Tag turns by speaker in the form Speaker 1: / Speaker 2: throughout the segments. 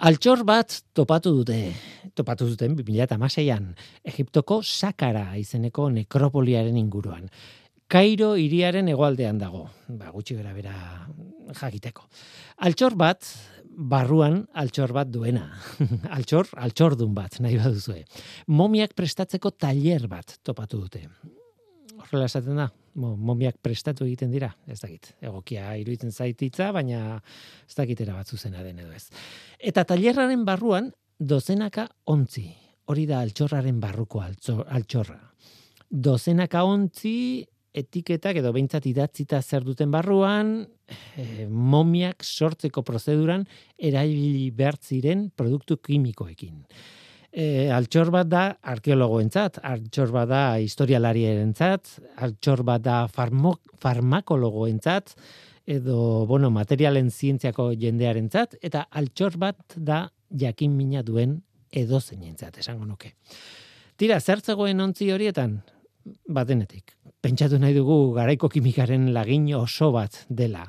Speaker 1: Altxor bat topatu dute, topatu duten 2006an, Egiptoko Sakara izeneko nekropoliaren inguruan. Kairo iriaren hegoaldean dago, ba, gutxi gara bera jakiteko. Altxor bat, barruan altxor bat duena. altxor, altxordun bat, nahi baduzue. Momiak prestatzeko tailer bat topatu dute horrela esaten da, momiak prestatu egiten dira, ez dakit, egokia iruditzen zaititza, baina ez dakitera bat zuzena den edo ez. Eta tailerraren barruan, dozenaka ontzi, hori da altxorraren barruko altxorra. Dozenaka ontzi, etiketak edo behintzat idatzita zer duten barruan, e, momiak sortzeko prozeduran erabili ziren produktu kimikoekin e, altxor bat da arkeologoentzat, altxor bat da historialarierentzat, altxor bat da farmakologoentzat, edo, bueno, materialen zientziako jendearentzat, eta altxor bat da jakin mina duen edo zeinentzat, esango nuke. Tira, zertzegoen ontzi horietan, batenetik. Pentsatu nahi dugu garaiko kimikaren lagin oso bat dela.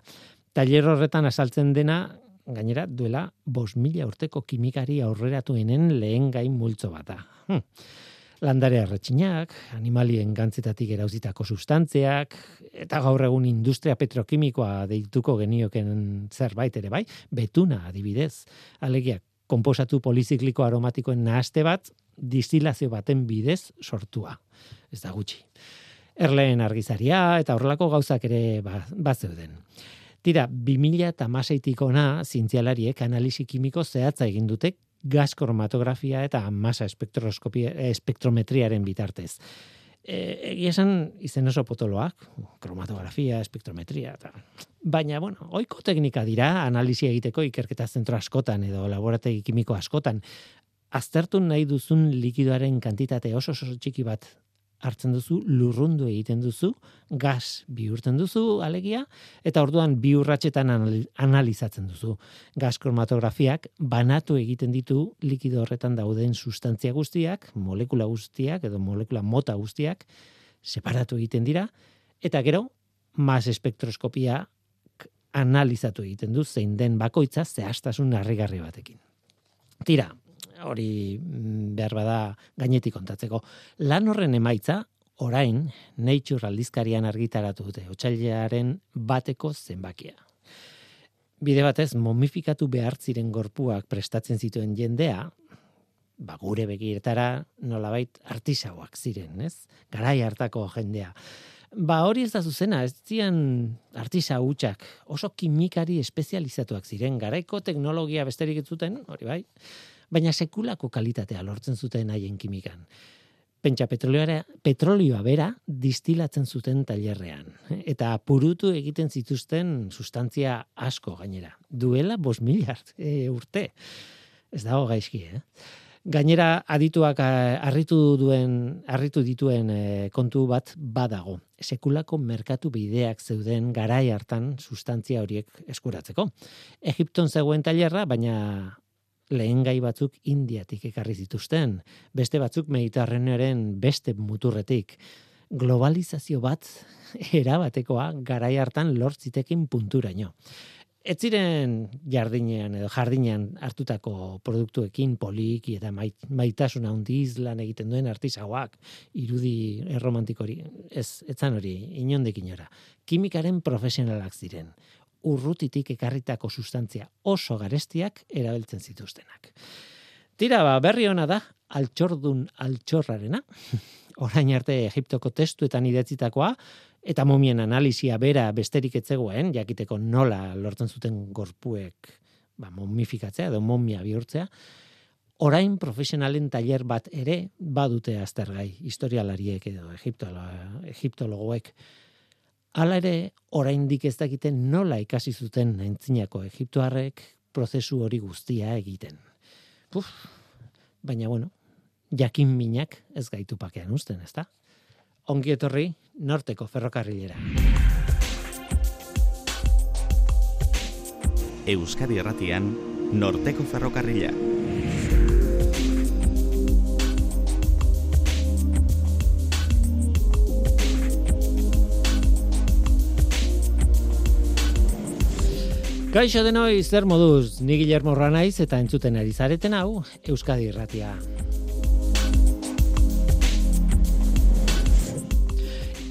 Speaker 1: Taller horretan asaltzen dena gainera duela bos mila urteko kimikari aurreratuenen lehen gain multzo bat da. Hm. Landare arretxinak, animalien gantzetatik erauzitako sustantziak, eta gaur egun industria petrokimikoa deituko genioken zerbait ere bai, betuna adibidez. Alegia, komposatu polizikliko aromatikoen nahaste bat, distilazio baten bidez sortua. Ez da gutxi. Erleen argizaria eta horrelako gauzak ere ba, bat zeuden. Tira, 2000 eta masaitik ona, zientzialariek analisi kimiko zehatza egin dute gas kromatografia eta masa espektrometriaren bitartez. E, egia esan izen oso potoloak, kromatografia, espektrometria, eta... baina, bueno, oiko teknika dira, analisi egiteko ikerketa zentro askotan edo laborategi kimiko askotan, aztertu nahi duzun likidoaren kantitate oso oso txiki bat hartzen duzu, lurrundu egiten duzu, gas bihurtzen duzu alegia, eta orduan bi urratxetan analizatzen duzu. Gas kromatografiak banatu egiten ditu likido horretan dauden sustantzia guztiak, molekula guztiak edo molekula mota guztiak, separatu egiten dira, eta gero, mas espektroskopia analizatu egiten du zein den bakoitza zehaztasun harrigarri batekin. Tira, hori mm, behar bada gainetik kontatzeko. Lan horren emaitza, orain, Nature aldizkarian argitaratu dute, otxailearen bateko zenbakia. Bide batez, momifikatu behar ziren gorpuak prestatzen zituen jendea, ba, gure begiretara nolabait artisauak ziren, ez? Garai hartako jendea. Ba, hori ez da zuzena, ez zian artisa hutsak oso kimikari espezializatuak ziren, garaiko teknologia besterik ez zuten, hori bai, baina sekulako kalitatea lortzen zuten haien kimikan. Pentsa petrolioa, petrolioa bera distilatzen zuten tailerrean. Eta purutu egiten zituzten sustantzia asko gainera. Duela bos miliard e, urte. Ez dago gaizki, eh? Gainera adituak harritu duen harritu dituen eh, kontu bat badago. Sekulako merkatu bideak zeuden garai hartan sustantzia horiek eskuratzeko. Egipton zegoen tailerra, baina lehen gai batzuk indiatik ekarri zituzten, beste batzuk mediterranearen beste muturretik. Globalizazio bat erabatekoa garai hartan lortzitekin punturaino. Ez ziren jardinean edo jardinean hartutako produktuekin poliki eta maitasuna handiz lan egiten duen artisauak, irudi erromantikori, ez, etzan hori, inondekin ora. Kimikaren profesionalak ziren urrutitik ekarritako sustantzia oso garestiak erabiltzen zituztenak. Tira, ba, berri ona da, altxordun altxorrarena, orain arte Egiptoko testuetan idatzitakoa, eta momien analizia bera besterik etzegoen, jakiteko nola lortzen zuten gorpuek ba, momifikatzea edo momia bihurtzea, orain profesionalen tailer bat ere badute aztergai, historialariek edo egiptologoek. Hala ere, oraindik ez dakiten nola ikasi zuten entzinako egiptoarrek prozesu hori guztia egiten. Puf, baina bueno, jakin minak ez gaitu pakean usten, ezta? Ongi etorri, norteko ferrokarrilera.
Speaker 2: Euskadi erratian, norteko ferrokarrila.
Speaker 1: Kaixo denoi, zer moduz, ni Guillermo Ranaiz eta entzuten ari zareten hau, Euskadi Irratia.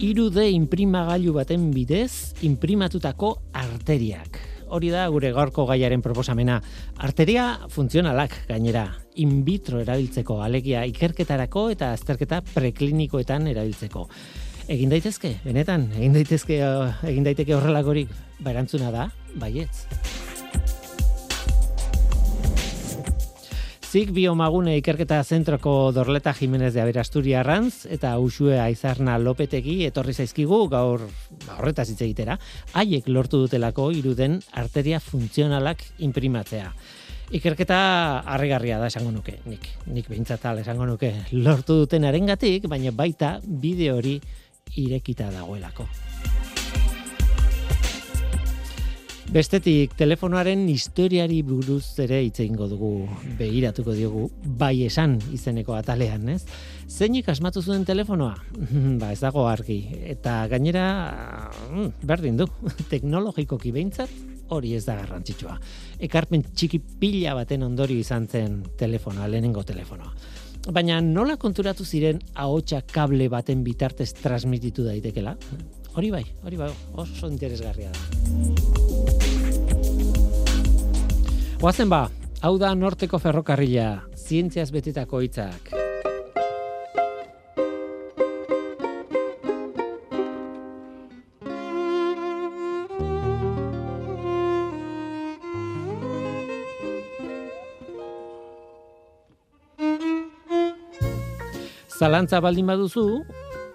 Speaker 1: Irude inprimagailu baten bidez, imprimatutako arteriak. Hori da gure gaurko gaiaren proposamena. Arteria funtzionalak gainera, in vitro erabiltzeko, alegia ikerketarako eta azterketa preklinikoetan erabiltzeko. Egin daitezke, benetan, egin daitezke, egin daiteke horrelakorik, ba erantzuna da, baietz. Zik biomagune ikerketa zentroko Dorleta Jimenez de Aberasturia Arranz eta Usue Aizarna Lopetegi etorri zaizkigu gaur ba, horretaz hitz egitera, haiek lortu dutelako iruden arteria funtzionalak imprimatzea. Ikerketa harrigarria da esango nuke, nik, nik behintzat esango nuke lortu duten arengatik, baina baita bide hori irekita dagoelako. Bestetik, telefonoaren historiari buruz ere hitz egingo dugu, behiratuko diogu, bai esan izeneko atalean, ez? Zeinik asmatu zuen telefonoa? ba, ez dago argi. Eta gainera, mm, berdin du, teknologikoki behintzat, hori ez da garrantzitsua. Ekarpen txiki pila baten ondori izan zen telefonoa, lehenengo telefonoa. Baina nola konturatu ziren ahotsa kable baten bitartez transmititu daitekela? Hori bai, hori bai, oso interesgarria da. Oazen ba, hau da norteko ferrokarrila, zientziaz betetako hitzak. Zalantza baldin baduzu,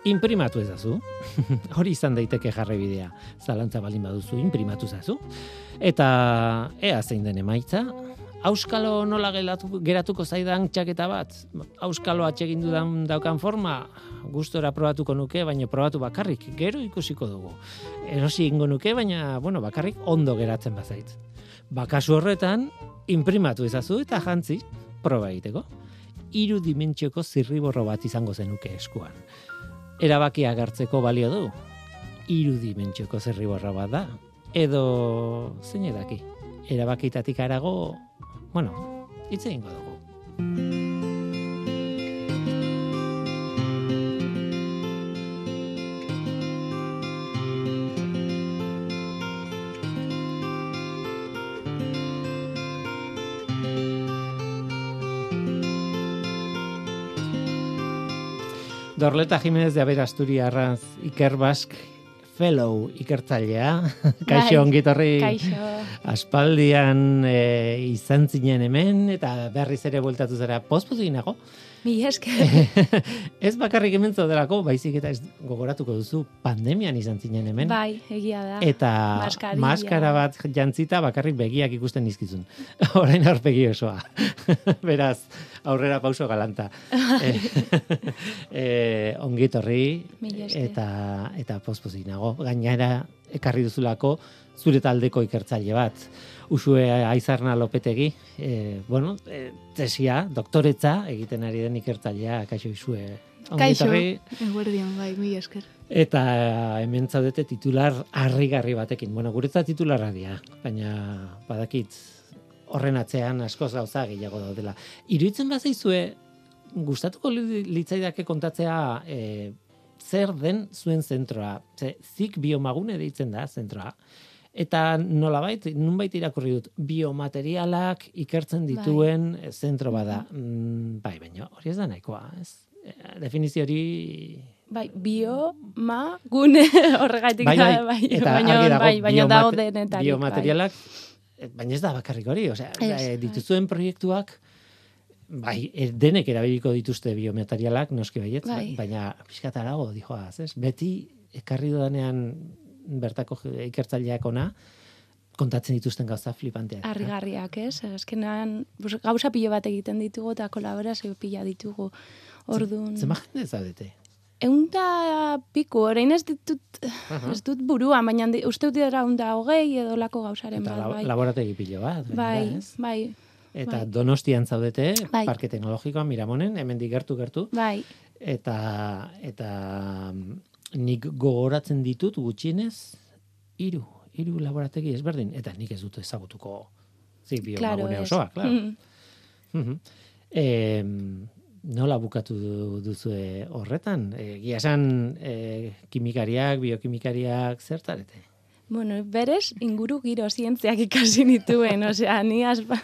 Speaker 1: imprimatu ezazu. Hori izan daiteke jarri bidea. Zalantza baldin baduzu, imprimatu ezazu. Eta ea zein den emaitza, Auskalo nola geratu, geratuko zaidan txaketa bat? Auskalo atsegin dudan daukan forma, gustora probatuko nuke, baina probatu bakarrik, gero ikusiko dugu. Erosi ingo nuke, baina bueno, bakarrik ondo geratzen bazait. Bakasu horretan, imprimatu ezazu eta jantzi, proba egiteko. Iru dimentsioko zirriborro bat izango zenuke eskuan. Erabakia gartzeko balio du. Iru dimentsioko zirriborro bat da, edo zein edaki. Erabakitatik arago, bueno, hitz egingo dugu. Dorleta Jiménez de Aberasturia Arranz Iker Bask fellow ikertzailea. Kaixo bai, ongitorri.
Speaker 3: Kaixo.
Speaker 1: Aspaldian e, izan zinen hemen eta berriz ere bueltatu zara pospozu nago.
Speaker 3: Mi eske.
Speaker 1: ez bakarrik hemen zaudelako, baizik eta ez gogoratuko duzu pandemian izan zinen hemen.
Speaker 3: Bai, egia da.
Speaker 1: Eta maskara bat jantzita bakarrik begiak ikusten nizkizun. Orain aurpegi osoa. Beraz, aurrera pauso galanta. e, e, ongitorri eta eta pospozi nago. Gainera ekarri duzulako zure taldeko ikertzaile bat. Usue Aizarna Lopetegi, e, bueno, e, tesia, doktoretza, egiten ari den ikertzailea, kaixo izue.
Speaker 3: Kaixo, eguerdian, bai, mi esker.
Speaker 1: Eta hemen zaudete titular harrigarri batekin. Bueno, guretza titularra dia, baina badakit horren atzean askoz gauza gehiago daudela. Iruitzen bazaizue, gustatuko litzaidake kontatzea e, zer den zuen zentroa. Ze, zik biomagune deitzen da zentroa. Eta nolabait, nunbait irakurri dut, biomaterialak ikertzen bai. dituen bai. zentro bada. Mm, bai, baina hori ez da nahikoa, ez? Eh, definizio hori...
Speaker 3: Bai, bio, ma, gune horregatik bai, bai, bai, eta baina, bai, baina dago denetan.
Speaker 1: Biomaterialak, bai. baina ez da bakarrik hori, osea, bai. dituzuen proiektuak, bai, denek erabiliko dituzte biomaterialak, noski baiet, bai. baina pixkatarago, dijoaz, ez? Beti, ekarri dudanean bertako ikertzaileak ona, kontatzen dituzten gauza flipanteak.
Speaker 3: Arrigarriak, ez? Azkenean, gauza pilo bat egiten ditugu eta kolaborazio pila ditugu. Orduan...
Speaker 1: Zema jende zaudete?
Speaker 3: Eunda piku, orain ez ditut, ez dut burua, baina uste dut dira unda hogei edo lako gauzaren bat, bai.
Speaker 1: laborategi pilo bat,
Speaker 3: bai, bai.
Speaker 1: Eta bai. donostian zaudete, bai. parke teknologikoa, miramonen, hemen gertu gertu.
Speaker 3: Bai.
Speaker 1: Eta, eta nik gogoratzen ditut gutxienez hiru hiru laborategi ezberdin, eta nik ez dut ezagutuko zi
Speaker 3: Claro,
Speaker 1: biomagune
Speaker 3: ez.
Speaker 1: osoa, claro.
Speaker 3: Mm.
Speaker 1: Mhm. Em, nola bukatu du- duzue horretan? E, gia esan e, kimikariak, biokimikariak zertarete?
Speaker 3: Bueno, berez, inguru giro zientziak ikasi nituen, osea, ni asba,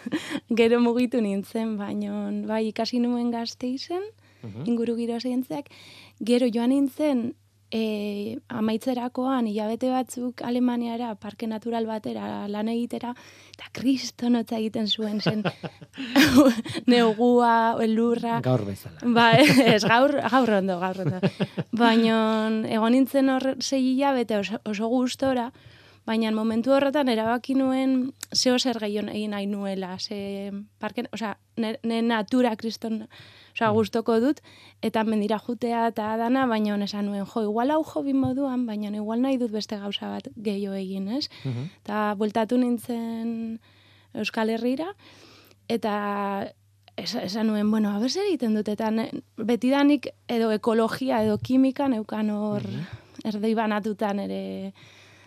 Speaker 3: gero mugitu nintzen, baino, bai, ikasi nuen gazte izen,
Speaker 1: Mhm.
Speaker 3: inguru giro zientziak, gero joan nintzen, e, amaitzerakoan, hilabete batzuk Alemaniara, parke natural batera, lan egitera, eta kristonotza egiten zuen zen, negua, elurra,
Speaker 1: Gaur bezala.
Speaker 3: Ba, ez, gaur, gaur ondo, gaur ondo. Baina, egon nintzen hor sei hilabete oso, oso gustora, baina momentu horretan erabaki nuen zeo zer gehiago egin nahi nuela, ze parken, osea, ne, ne natura kriston, osea, gustoko dut, eta mendira jutea eta dana, baina esan nuen, jo, igual hau hobi moduan, baina igual nahi dut beste gauza bat gehiago egin, ez?
Speaker 1: Mhm.
Speaker 3: Eta bueltatu nintzen Euskal Herrira, eta es- esan nuen, bueno, haber zer egiten dut, eta betidanik edo ekologia edo kimika neukan hor erdei banatuta nere,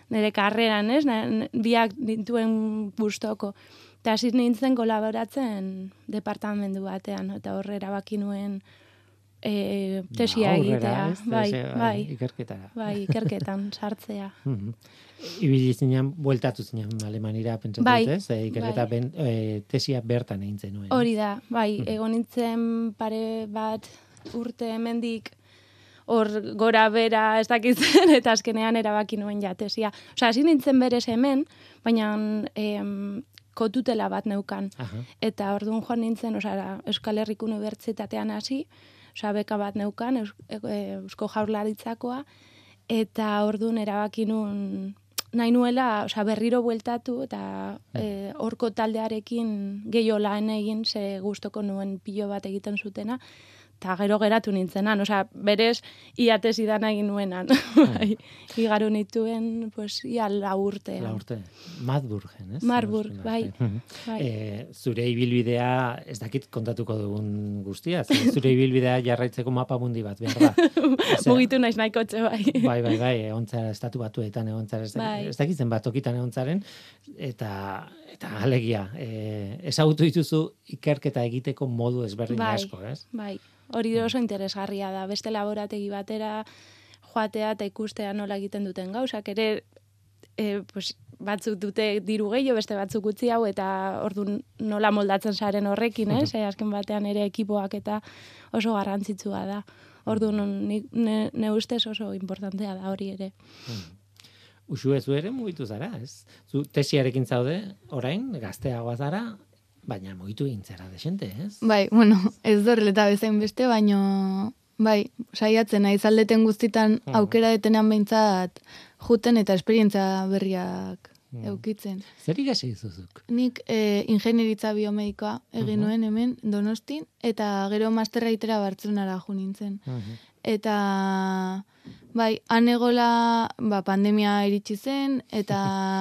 Speaker 3: nere karreran, ez? Biak dituen gustoko. Eta hasi nintzen kolaboratzen departamendu batean, eta horre erabaki nuen e, tesia
Speaker 1: Ba,
Speaker 3: egitea.
Speaker 1: ez?
Speaker 3: Bai,
Speaker 1: Tesia,
Speaker 3: bai,
Speaker 1: Ikerketara.
Speaker 3: bai, ikerketan sartzea.
Speaker 1: Ibili zinen, bueltatu zinen Alemanira pentsatu
Speaker 3: Bai,
Speaker 1: ez? E, ikerketa
Speaker 3: bai.
Speaker 1: ben, e, tesia bertan egin zenuen.
Speaker 3: Hori da, bai, egon nintzen pare bat urte hemendik hor gora bera ez dakitzen, eta azkenean erabaki nuen jatesia. Osea, hasi nintzen berez hemen, baina em, kotutela bat neukan.
Speaker 1: Aha.
Speaker 3: Eta orduan joan nintzen, osea, Euskal Herriko Unibertsitatean hasi, osea, beka bat neukan, Eus, e, Eusko Jaurlaritzakoa, eta orduan erabaki nun nahi nuela, osea, berriro bueltatu eta e, horko taldearekin gehiago lan egin, ze gustoko nuen pilo bat egiten zutena, eta gero geratu nintzenan, osea, berez iatez idan egin nuenan, bai, igaro nituen, pues, ia la urte.
Speaker 1: La urte. Madburgen, ez?
Speaker 3: Marburg, bai, bai.
Speaker 1: E, zure ibilbidea, ez dakit kontatuko dugun guztia, zure ibilbidea jarraitzeko mapa mundi bat behar da. Osea,
Speaker 3: Mugitu naiz nahiko txe, bai.
Speaker 1: Bai, bai, bai, egontzara estatu batuetan egontzara, ez,
Speaker 3: Bai.
Speaker 1: ez dakitzen bat tokitan egontzaren, eta, eta alegia, e, ezagutu dituzu ikerketa egiteko modu ezberdin
Speaker 3: Bai.
Speaker 1: asko, ez?
Speaker 3: Bai, hori oso interesgarria da. Beste laborategi batera joatea eta ikustea nola egiten duten gauzak. Ere, e, pues, batzuk dute diru gehiago, beste batzuk utzi hau, eta ordu nola moldatzen saren horrekin, ez? E, azken batean ere ekipoak eta oso garrantzitsua da. Ordu ne, ne ustez oso importantea da hori ere.
Speaker 1: Usu ez ere mugitu zara, ez? Zu tesiarekin zaude, orain, gazteagoa zara, baina mugitu egin zara desente, ez?
Speaker 4: Bai, bueno, ez dorreleta bezain beste, baino, bai, saiatzen naiz aldeten guztitan
Speaker 1: Mhm.
Speaker 4: aukera detenan behintzat juten eta esperientzia berriak
Speaker 1: Mhm.
Speaker 4: eukitzen.
Speaker 1: Zer ikasi dizuzuk?
Speaker 4: Nik e, ingenieritza biomedikoa egin
Speaker 1: Mhm.
Speaker 4: nuen hemen donostin, eta gero masterra itera Bartzelonara jo nintzen. Eta, bai, han egola, ba, pandemia iritsi zen, eta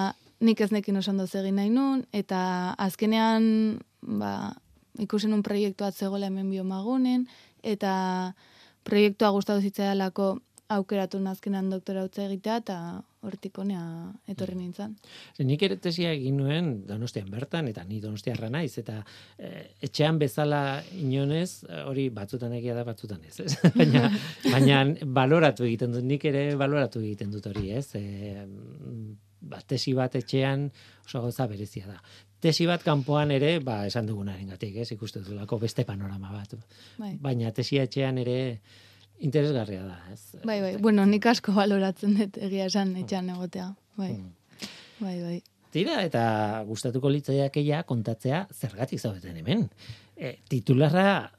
Speaker 4: nik ez nekin oso ondo egin nahi nun, eta azkenean, ba, ikusen un proiektu bat zegoela hemen biomagunen, eta proiektua gustatu zitzaidalako aukeratu nazkenan doktora utza egitea, eta hortik honea etorri nintzen.
Speaker 1: Ze nik ere tesia egin nuen Donostian bertan, eta ni Donostiarra naiz, eta eh, etxean bezala inonez, hori batzutan egia da, batzutan ez, ez? baina, baina baloratu egiten dut, nik ere baloratu egiten dut hori, ez? E, ba, tesi bat etxean oso gauza berezia da. Tesi bat kanpoan ere, ba, esan dugunaren gatik, ez? Ikuste duzulako beste panorama bat.
Speaker 4: Bai.
Speaker 1: Baina tesia etxean ere interesgarria da, ez?
Speaker 4: Bai, bai, bueno, nik asko baloratzen dut egia esan etxan egotea. Bai,
Speaker 1: Mm.
Speaker 4: bai, bai.
Speaker 1: Tira, eta gustatuko litzaiakeia kontatzea zergatik zaudeten hemen. E, titularra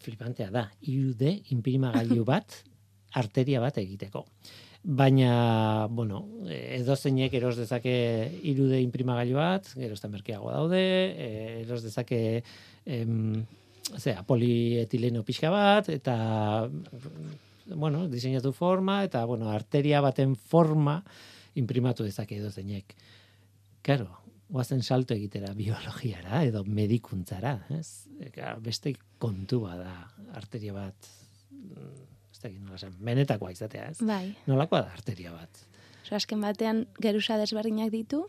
Speaker 1: flipantea da, irude inprimagailu bat, arteria bat egiteko. Baina, bueno, edo zeinek eros dezake irude inprimagailu bat, gero ez merkeago daude, e, eros dezake em, zera, polietileno pixka bat, eta bueno, diseinatu forma, eta bueno, arteria baten forma imprimatu dezake edo zeinek. Claro, guazen salto egitera biologiara edo medikuntzara, ez? Eka, beste kontua da arteria bat, mm, ez dakit nola esan, benetakoa izatea, ez?
Speaker 3: Bai.
Speaker 1: Nolakoa da arteria bat?
Speaker 3: Osa, azken batean geruza desberdinak ditu,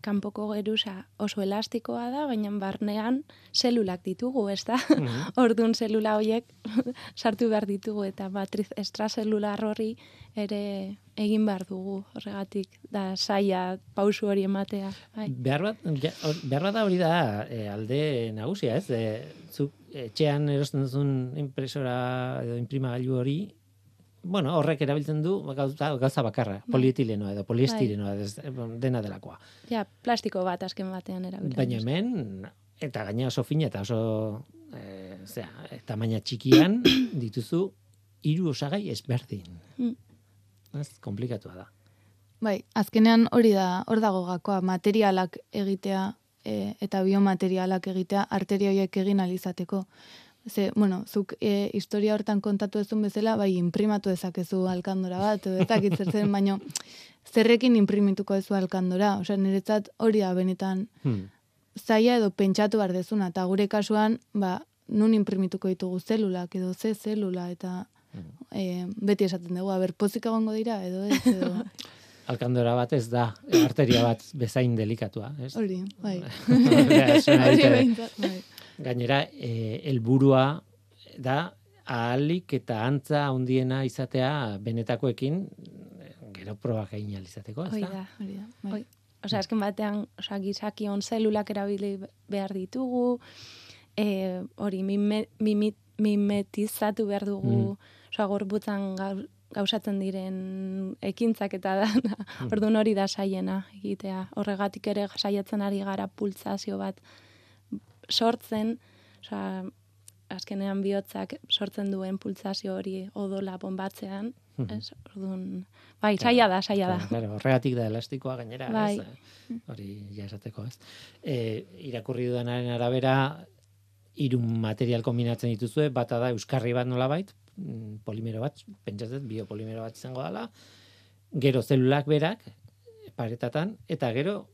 Speaker 3: kanpoko geruza oso elastikoa da, baina barnean zelulak ditugu, ez da?
Speaker 1: Mhm.
Speaker 3: Orduan zelula horiek sartu behar ditugu eta matriz estrazelular horri ere egin behar dugu horregatik da saia pausu hori ematea. Bai.
Speaker 1: Behar bat, ja, behar bat da hori da e, alde nagusia, ez? E, zuk etxean erosten duzun impresora edo imprimagailu hori, bueno, horrek erabiltzen du gauza, gauza bakarra, polietilenoa edo poliestirenoa, ez, dena delakoa.
Speaker 3: Ja, plastiko bat azken batean erabiltzen.
Speaker 1: Baina hemen, eta gaina oso fina eta oso, e, zera, tamaina txikian dituzu hiru osagai ezberdin.
Speaker 3: Mm.
Speaker 1: Ez, komplikatua da.
Speaker 4: Bai, azkenean hori da, hor dago gakoa, materialak egitea e, eta biomaterialak egitea arteria horiek egin alizateko. Ze, bueno, zuk e, historia hortan kontatu ezun bezala, bai, imprimatu dezakezu alkandora bat, edo ez dakit zer zen, baino zerrekin imprimituko ezu alkandora. Osea, niretzat hori da benetan
Speaker 1: Hmm.
Speaker 4: zaila edo pentsatu behar dezuna, eta gure kasuan, ba, nun imprimituko ditugu zelulak, edo ze zelula, eta e, beti esaten dugu, aber, pozik egongo dira, edo ez, edo...
Speaker 1: Alkandora bat ez da, arteria bat bezain delikatua, ez?
Speaker 4: Hori, bai. Hori bai.
Speaker 1: Gainera, eh, helburua da ahalik eta antza handiena izatea benetakoekin gero probak egin ahal izateko, ez
Speaker 3: Hoi
Speaker 1: da?
Speaker 3: da.
Speaker 4: Hori da, bai.
Speaker 3: Oi. Osea, azken batean, osea, gizakion zelulak erabili behar ditugu, e, hori mimetizatu behar dugu, osea, gorbutzan gau- gauzatzen diren ekintzak eta da, orduan hori da saiena egitea. Horregatik ere saiatzen ari gara pulsazio bat sortzen, osea, azkenean bihotzak sortzen duen pulsazio hori odola bombatzean, ez? Orduan, bai, saia da, saia da.
Speaker 1: Claro, claro, horregatik da elastikoa gainera,
Speaker 3: Bai.
Speaker 1: ez? Hori ja esateko, ez? E, irakurri dudanaren arabera hiru material kombinatzen dituzue, bata da euskarri bat nolabait, mm, polimero bat, pentsatzen biopolimero bat izango dela, gero zelulak berak paretatan eta gero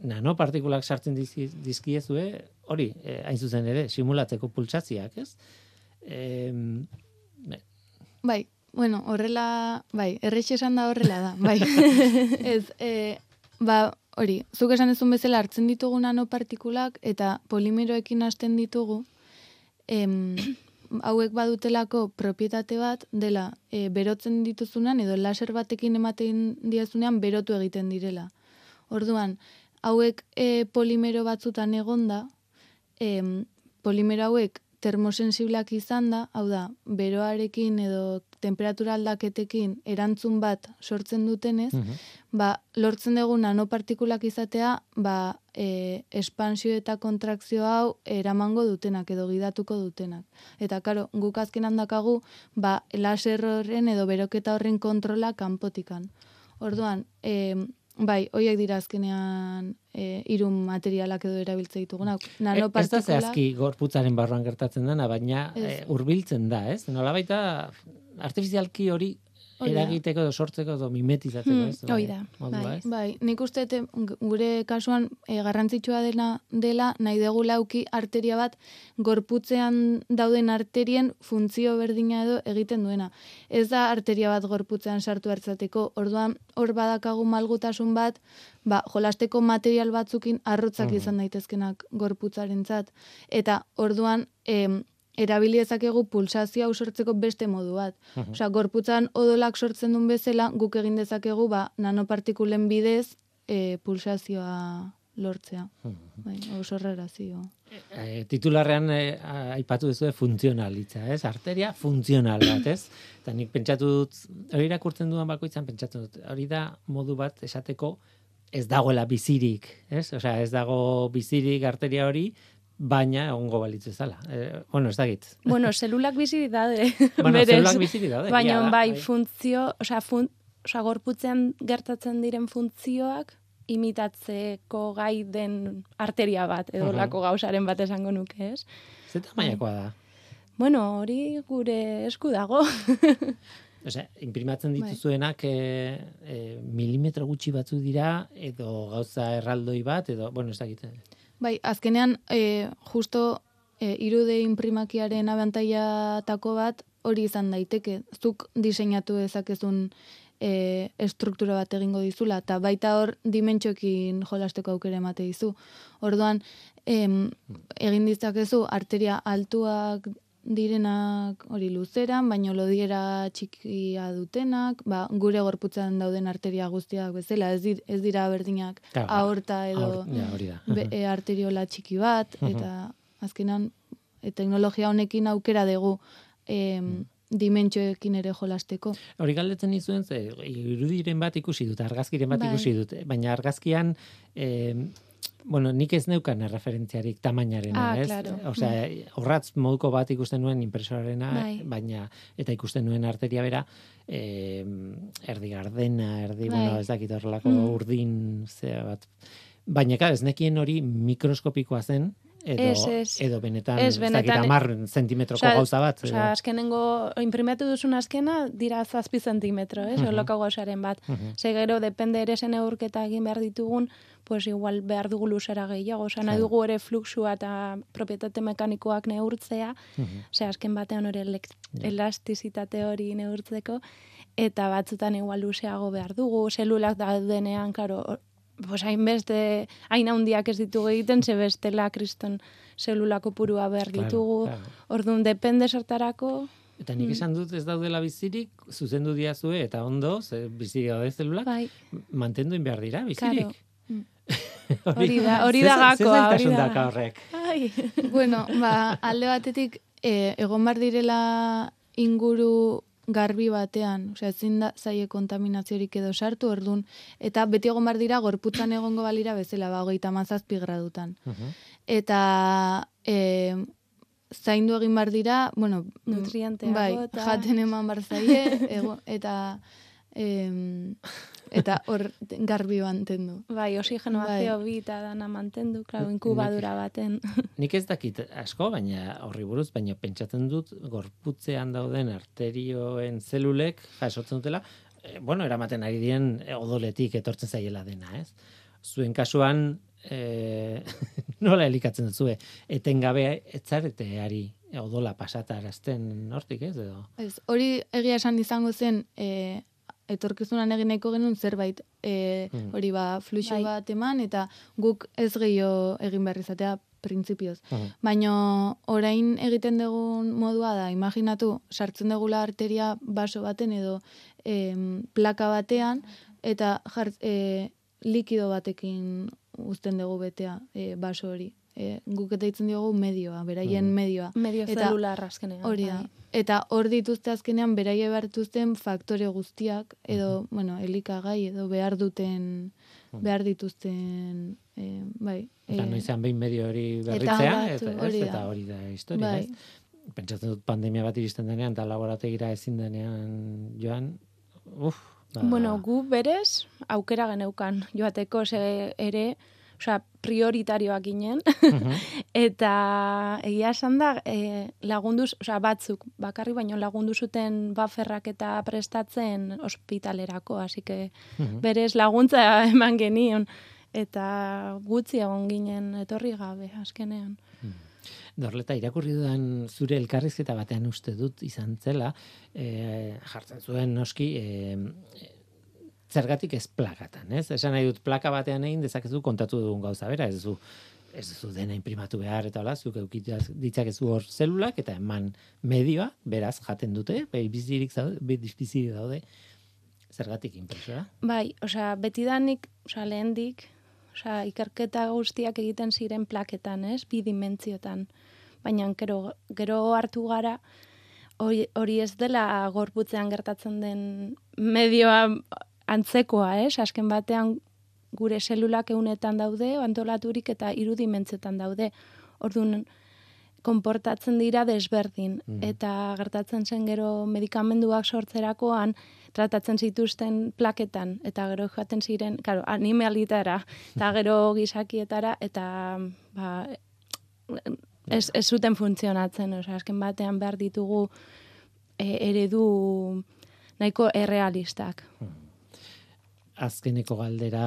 Speaker 1: nanopartikulak sartzen dizki- dizkiezue, hori, eh, hain zuzen ere, simulatzeko pulsazioak, ez? Em,
Speaker 4: Bai, bueno, horrela, bai, errexe esan da horrela da, bai. Ez, e, ba, hori, zuk esan ezun bezala hartzen ditugu nanopartikulak eta polimeroekin hasten ditugu, em, hauek badutelako propietate bat dela e, berotzen dituzunean edo laser batekin ematen diazunean berotu egiten direla. Orduan, hauek e, polimero batzutan egonda, em, polimero hauek termosensibleak izan da, hau da, beroarekin edo temperatura aldaketekin erantzun bat sortzen dutenez,
Speaker 1: Mhm.
Speaker 4: ba, lortzen dugu nanopartikulak izatea, ba, e, espansio eta kontrakzio hau eramango dutenak edo gidatuko dutenak. Eta, karo, guk azken handakagu, ba, laser horren edo beroketa horren kontrola kanpotikan. Orduan, e, bai, hoiek dira azkenean e, irun materialak edo erabiltze ditugunak.
Speaker 1: E, Ez da
Speaker 4: Nanopartikula...
Speaker 1: zehazki gorputzaren barruan gertatzen dena, baina
Speaker 4: Ez.
Speaker 1: e, hurbiltzen da, ez? Nola baita artifizialki hori. Eragiteko edo sortzeko edo mimetizatzeko,
Speaker 3: Hmm,
Speaker 1: ez?
Speaker 3: hori da,
Speaker 1: Modua,
Speaker 3: bai.
Speaker 1: ez?
Speaker 4: Bai, nik uste gure kasuan e, garrantzitsua dela, dela nahi dugu lauki arteria bat gorputzean dauden arterien funtzio berdina edo egiten duena. Ez da arteria bat gorputzean sartu hartzateko, orduan hor badakagu malgutasun bat, ba, jolasteko material batzukin arrotzak
Speaker 1: Mhm.
Speaker 4: izan daitezkenak gorputzarentzat Eta orduan, em, erabili dezakegu pulsazio hau sortzeko beste modu bat.
Speaker 1: Mhm.
Speaker 4: Osea, gorputzan odolak sortzen duen bezala, guk egin dezakegu ba, nanopartikulen bidez e, pulsazioa lortzea.
Speaker 1: Mhm.
Speaker 4: Bai, oso errarazio.
Speaker 1: E, titularrean e, aipatu duzu funtzionalitza, ez? Arteria funtzional bat, ez? Eta nik pentsatu dut, hori irakurtzen duan bakoitzan pentsatu dut, hori da modu bat esateko ez dagoela bizirik, ez? Osea, ez dago bizirik arteria hori, baina egongo balitz bezala. E, bueno, ez dakit.
Speaker 3: Bueno, zelulak bizi daude.
Speaker 1: Bueno,
Speaker 3: berez.
Speaker 1: zelulak bizirik daude,
Speaker 3: Baina
Speaker 1: da,
Speaker 3: bai,
Speaker 1: bai.
Speaker 3: funtzio, osea, fun, osea, gorputzean gertatzen diren funtzioak imitatzeko gai den arteria bat, edo
Speaker 1: Mhm.
Speaker 3: lako gauzaren bat esango nuke, ez?
Speaker 1: Ze tamainakoa da?
Speaker 3: Bueno, hori gure esku dago.
Speaker 1: Osea, imprimatzen
Speaker 4: Bai.
Speaker 1: dituzuenak e, e, milimetro gutxi batzu dira, edo gauza erraldoi bat, edo, bueno, ez dakit.
Speaker 4: Bai, azkenean, e, justo e, irude imprimakiaren abantaiatako bat hori izan daiteke. Zuk diseinatu dezakezun e, estruktura bat egingo dizula, eta baita hor dimentxoekin jolasteko aukere emate dizu. Orduan, em, egin ditzakezu arteria altuak direnak hori luzeran, baino lodiera txikia dutenak, ba, gure gorputzan dauden arteria guztiak bezala, ez, dir, ez dira berdinak
Speaker 1: Claro,
Speaker 4: aorta edo
Speaker 1: Aur- ja,
Speaker 4: be, e, arteriola txiki bat, eta azkenan e, teknologia honekin aukera dugu em, dimentxoekin ere jolasteko.
Speaker 1: Hori galdetzen nizuen, ze irudiren bat ikusi dut, argazkiren bat
Speaker 4: Bai.
Speaker 1: ikusi dut, baina argazkian, eh, bueno, nik ez neukan erreferentziarik tamainarena,
Speaker 3: Ah,
Speaker 1: ez?
Speaker 3: claro.
Speaker 1: Osea, horratz moduko bat ikusten nuen impresorarena,
Speaker 3: Bai.
Speaker 1: baina, eta ikusten nuen arteria bera, eh, erdi gardena, erdi,
Speaker 3: Bai.
Speaker 1: bueno, ez dakit horrelako
Speaker 3: Mm.
Speaker 1: urdin, zea bat. Baina, klar, ez nekien hori mikroskopikoa zen, edo,
Speaker 3: Ez, ez.
Speaker 1: edo benetan,
Speaker 3: Ez,
Speaker 1: ez,
Speaker 3: benetan-
Speaker 1: amar zentimetroko
Speaker 3: Osea,
Speaker 1: gauza bat.
Speaker 3: Osea, azkenengo imprimatu duzun azkena dira zazpi zentimetro, ez?
Speaker 1: Mhm.
Speaker 3: Oloko gauzaren bat.
Speaker 1: Mhm.
Speaker 3: Ze gero, depende ere zen eurketa egin behar ditugun, pues igual behar dugu luzera gehiago. Osea, nahi dugu ere fluxua eta propietate mekanikoak neurtzea,
Speaker 1: Mhm.
Speaker 3: Osea, azken batean hori elastizitate hori neurtzeko, eta batzutan igual luzeago behar dugu, zelulak daudenean, karo, pues hainbeste, hain handiak ez ditugu egiten, ze bestela kriston zelula kopurua behar
Speaker 1: Claro,
Speaker 3: ditugu.
Speaker 1: claro.
Speaker 3: Orduan, depende zertarako,
Speaker 1: Eta nik
Speaker 3: Mm.
Speaker 1: esan dut ez daudela bizirik, zuzendu diazue, eta ondo, ze bizirik daude zelulak,
Speaker 3: bai,
Speaker 1: mantendu in behar dira,
Speaker 3: Claro.
Speaker 1: bizirik.
Speaker 3: Mm. Hori da- hori da gakoa,
Speaker 1: Ze zailtasun
Speaker 3: hori da.
Speaker 1: daka horrek.
Speaker 3: Ai.
Speaker 4: bueno, ba, alde batetik, e, egon bar direla inguru garbi batean, osea, ezin da zaie kontaminaziorik edo sartu, ordun eta beti egon bar dira gorputzan egongo balira bezala, ba, hogeita mazazpi gradutan.
Speaker 1: Mhm.
Speaker 4: Eta e, zaindu egin bar dira, bueno,
Speaker 3: Nutrienteago
Speaker 4: bai,
Speaker 3: eta-
Speaker 4: jaten eman bar zaie, ego, eta em, eta hor garbi mantendu.
Speaker 3: Bai, oxigenoa
Speaker 4: Bai.
Speaker 3: CO2 eta dana mantendu, claro, inkubadura baten.
Speaker 1: Nik ez dakit asko, baina horri buruz, baina pentsatzen dut gorputzean dauden arterioen zelulek jasotzen dutela, eh, bueno, eramaten ari dien eh, odoletik etortzen zaiela dena, ez? Zuen kasuan, eh, nola elikatzen duzue, etengabe etzareteari odola pasatarazten hortik, ez edo?
Speaker 4: Ez, hori egia esan izango zen, e, etorkizunan egin nahiko genuen zerbait, e,
Speaker 1: Mm.
Speaker 4: hori ba, fluxu
Speaker 3: Bai.
Speaker 4: bat eman, eta guk ez gehiago egin behar izatea printzipioz.
Speaker 1: Mhm.
Speaker 4: Baina orain egiten dugun modua da, imaginatu, sartzen dugula arteria baso baten edo em, plaka batean, eta jart, e, likido batekin uzten dugu betea e, baso hori. E, guk eta ditzen diogu medioa, beraien
Speaker 1: Mhm.
Speaker 4: medioa.
Speaker 3: Medio
Speaker 4: Eta
Speaker 3: zelular azkenean.
Speaker 4: Hori da.
Speaker 3: bai.
Speaker 4: Eta hor dituzte azkenean beraie behar dituzten faktore guztiak, edo, bueno, elikagai, edo behar duten, behar dituzten, e, bai.
Speaker 1: Eta
Speaker 4: eh,
Speaker 1: noizean behin medio hori
Speaker 4: eta
Speaker 1: berritzea, eta, ez,
Speaker 4: hori da.
Speaker 1: eta hori da historia,
Speaker 4: Bai.
Speaker 1: ez? Pentsatzen dut pandemia bat iristen denean, eta laborategira ezin denean joan, uf, ba,
Speaker 3: Bueno, gu berez aukera geneukan joateko ze ere, osea, prioritarioak ginen,
Speaker 1: Mhm.
Speaker 3: eta egia esan da e, lagunduz, osea, batzuk bakarri baino lagundu zuten baferrak eta prestatzen ospitalerako, así que
Speaker 1: Mhm.
Speaker 3: berez laguntza eman genion eta gutxi egon ginen etorri gabe azkenean.
Speaker 1: Dorleta, irakurri dudan zure elkarrizketa batean uste dut izan zela, e, jartzen zuen noski, e, zergatik ez plakatan, ez? Esan nahi dut plaka batean egin dezakezu kontatu dugun gauza bera, ez du ez duzu dena imprimatu behar eta hola, zuk eukitaz ditzakezu hor zelulak eta eman medioa, beraz jaten dute, bai bizirik zaude, bizirik daude, zergatik impresora?
Speaker 3: Bai, osea, betidanik, osea, lehendik, osea, ikerketa guztiak egiten ziren plaketan, ez? Bi dimentziotan. Baina gero, gero hartu gara, hori ez dela gorputzean gertatzen den medioa antzekoa, ez? Azken batean gure zelulak eunetan daude, antolaturik eta hiru dimentziotan daude. Orduan, konportatzen dira desberdin.
Speaker 1: Mhm.
Speaker 3: Eta gertatzen zen gero medikamenduak sortzerakoan, tratatzen zituzten plaketan, eta gero jaten ziren, karo, animalitara, eta gero gizakietara, eta ba, ez, ez zuten funtzionatzen, osea, azken batean behar ditugu e, eredu nahiko errealistak.
Speaker 1: Azkeneko galdera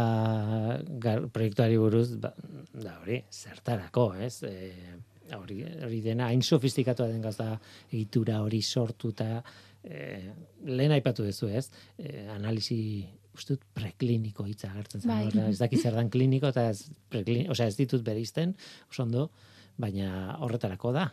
Speaker 1: gar, proiektuari buruz, ba, da hori, zertarako, ez? E, hori, hori dena, hain sofistikatua den gauza egitura hori sortu eta e, lehen aipatu duzu ez, e, analisi uste dut prekliniko hitza agertzen zen,
Speaker 3: Bai.
Speaker 1: ez dakit zer dan kliniko eta ez, preklin, osea, ez ditut berizten, oso ondo, baina horretarako da,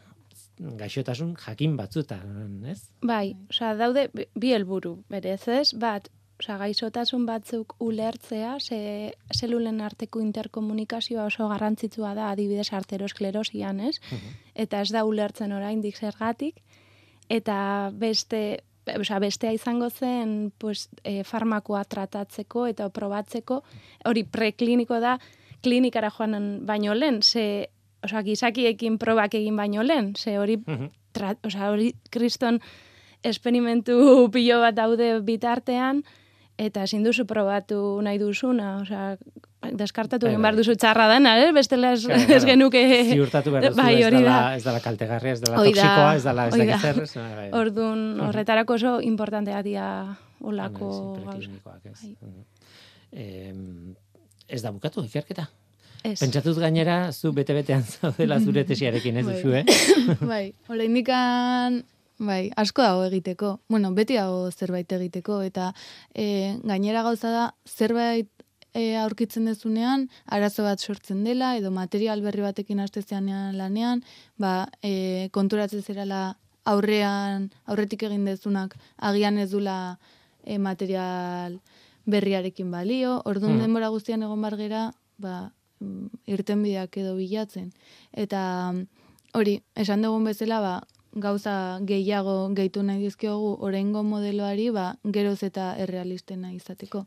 Speaker 1: gaixotasun jakin batzutan, ez?
Speaker 3: Bai, osea, daude bi helburu berez, ez? Bat, osea, gaixotasun batzuk ulertzea, ze zelulen arteko interkomunikazioa oso garrantzitsua da, adibidez arterosklerosian, ez? Eta ez da ulertzen oraindik zergatik. Eta beste Osea, bestea izango zen pues, e, farmakoa tratatzeko eta probatzeko, hori prekliniko da, klinikara joan baino lehen, ze, osea, gizakiekin probak egin baino lehen, ze hori tra, osea, hori kriston esperimentu pilo bat daude bitartean, eta ezin duzu probatu nahi duzuna, osea, deskartatu
Speaker 1: Bai,
Speaker 3: egin
Speaker 1: bai.
Speaker 3: behar duzu txarra dena, eh? bestela ez,
Speaker 1: Claro,
Speaker 3: ez genuke...
Speaker 1: Ziurtatu behar duzu,
Speaker 3: Bai,
Speaker 1: ez,
Speaker 3: hori
Speaker 1: dela,
Speaker 3: da.
Speaker 1: ez dela kaltegarria, ez dela
Speaker 3: Hoi da,
Speaker 1: toksikoa, ez dela ez dakit
Speaker 3: da.
Speaker 1: zer, ez, bai, bai.
Speaker 3: Orduan, horretarako oso importantea dira olako
Speaker 1: ez.
Speaker 3: Bai.
Speaker 1: Mhm. Em, ez da bukatu ikerketa.
Speaker 3: Ez.
Speaker 1: Pentsatuz gainera, zu bete-betean zaudela zure tesiarekin ez
Speaker 4: Bai.
Speaker 1: duzu, eh?
Speaker 4: bai, oraindikan bai, asko dago egiteko. Bueno, beti dago zerbait egiteko eta e, gainera gauza da zerbait e, aurkitzen dezunean arazo bat sortzen dela edo material berri batekin hastezeanean lanean, ba, e, konturatzen zerala aurrean, aurretik egin dezunak agian ez dula e, material berriarekin balio, orduan
Speaker 1: Hmm.
Speaker 4: denbora guztian egon bar gera, ba, mm, irtenbideak edo bilatzen. Eta mm, hori, esan dugun bezala, ba, gauza gehiago gehitu nahi dizkiogu oraingo modeloari, ba, geroz eta errealistena izateko.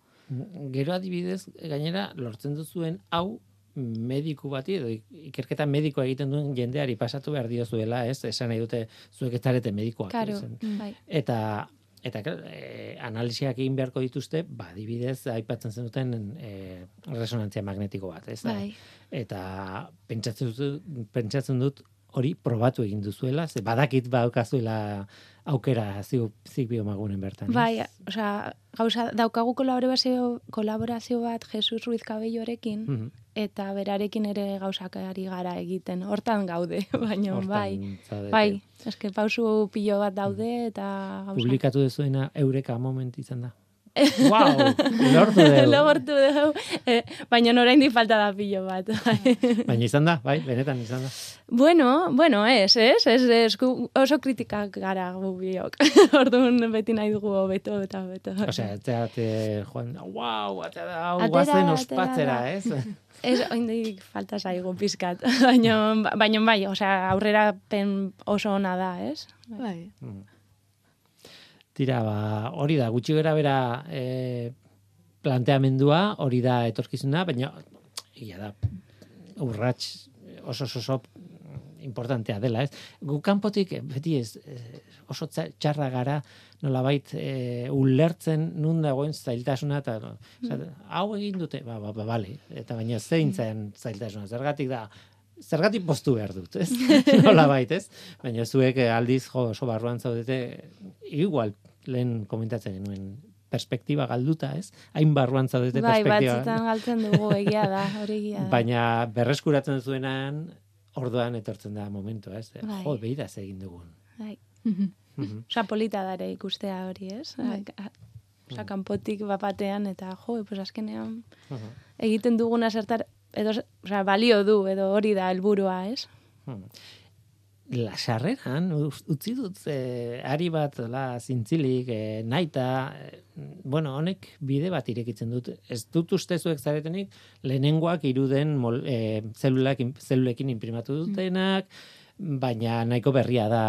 Speaker 1: Gero adibidez, gainera, lortzen duzuen hau mediku bati edo ikerketa medikoa egiten duen jendeari pasatu behar diozuela, ez? Esan nahi dute zuek ez zarete medikoak.
Speaker 3: Karo,
Speaker 1: ez?
Speaker 3: bai.
Speaker 1: Eta eta claro, e, analisiak egin beharko dituzte, ba, adibidez, aipatzen zenuten e, resonantzia magnetiko bat, ez?
Speaker 3: Bai.
Speaker 1: Eta pentsatzen dut, pentsatzen dut hori probatu egin duzuela, ze badakit baukazuela aukera zik, biomagunen bertan.
Speaker 3: Bai, osea, gauza, daukagu kolaborazio, kolaborazio bat Jesus Ruiz Cabellorekin,
Speaker 1: Mhm.
Speaker 3: eta berarekin ere gauzak ari gara egiten. Hortan gaude, baina bai.
Speaker 1: zaudete.
Speaker 3: Bai, eske pausu pilo bat daude eta gauza.
Speaker 1: Publikatu duzuena eureka moment izan da. Wow, lortu dugu.
Speaker 3: Logortu dugu, eh, baina oraindik falta da pilo bat. bai.
Speaker 1: Baina izan da, bai, benetan izan da.
Speaker 3: bueno, bueno, ez, ez, ez, ez, oso kritikak gara gu biok. Orduan beti nahi dugu hobeto eta hobeto.
Speaker 1: Osea, etzeate, joan, wow, atea da, hau guazen ospatzera, ez?
Speaker 3: Ez, oindik falta zaigu pizkat. baina, baina bai, osea, aurrera pen oso ona da, ez?
Speaker 4: Bai.
Speaker 1: Tira, ba, hori da, gutxi gara bera e, planteamendua, hori da etorkizuna, baina, ia da, urrats oso oso, oso importantea dela, ez? Gu kanpotik, eh, beti ez, eh, oso txarra gara, nolabait e, ulertzen nun dagoen zailtasuna, eta osea, hau egin dute, ba, ba, ba, bale, eta baina zein zen zailtasuna, zergatik da, zergatik postu behar dut, ez? nolabait, ez? Baina zuek eh, aldiz, jo, oso barruan zaudete, igual, lehen komentatzen genuen, perspektiba galduta, ez? Hain barruan zaudete
Speaker 3: Bai,
Speaker 1: perspektiba.
Speaker 3: batzutan galtzen dugu egia da, hori egia da.
Speaker 1: Baina berreskuratzen zuenan, orduan etortzen da momentua, ez?
Speaker 3: Bai.
Speaker 1: Jo, ze egin dugun.
Speaker 3: Bai.
Speaker 1: Mhm.
Speaker 3: Osa, polita da ere ikustea hori, ez?
Speaker 4: Bai.
Speaker 3: Osa, kanpotik bapatean, eta jo, pues azkenean
Speaker 1: Mhm.
Speaker 3: egiten duguna zertar, edo, osa, balio du, edo hori da helburua, ez?
Speaker 1: Mhm. La sarreran, utzi dut, eh, ari bat, la, zintzilik, eh, naita, eh, bueno, honek bide bat irekitzen dut. Ez dut uste zuek zaretenik, lehenengoak iruden mol, eh, zelulak, zelulekin imprimatu dutenak, baina nahiko berria da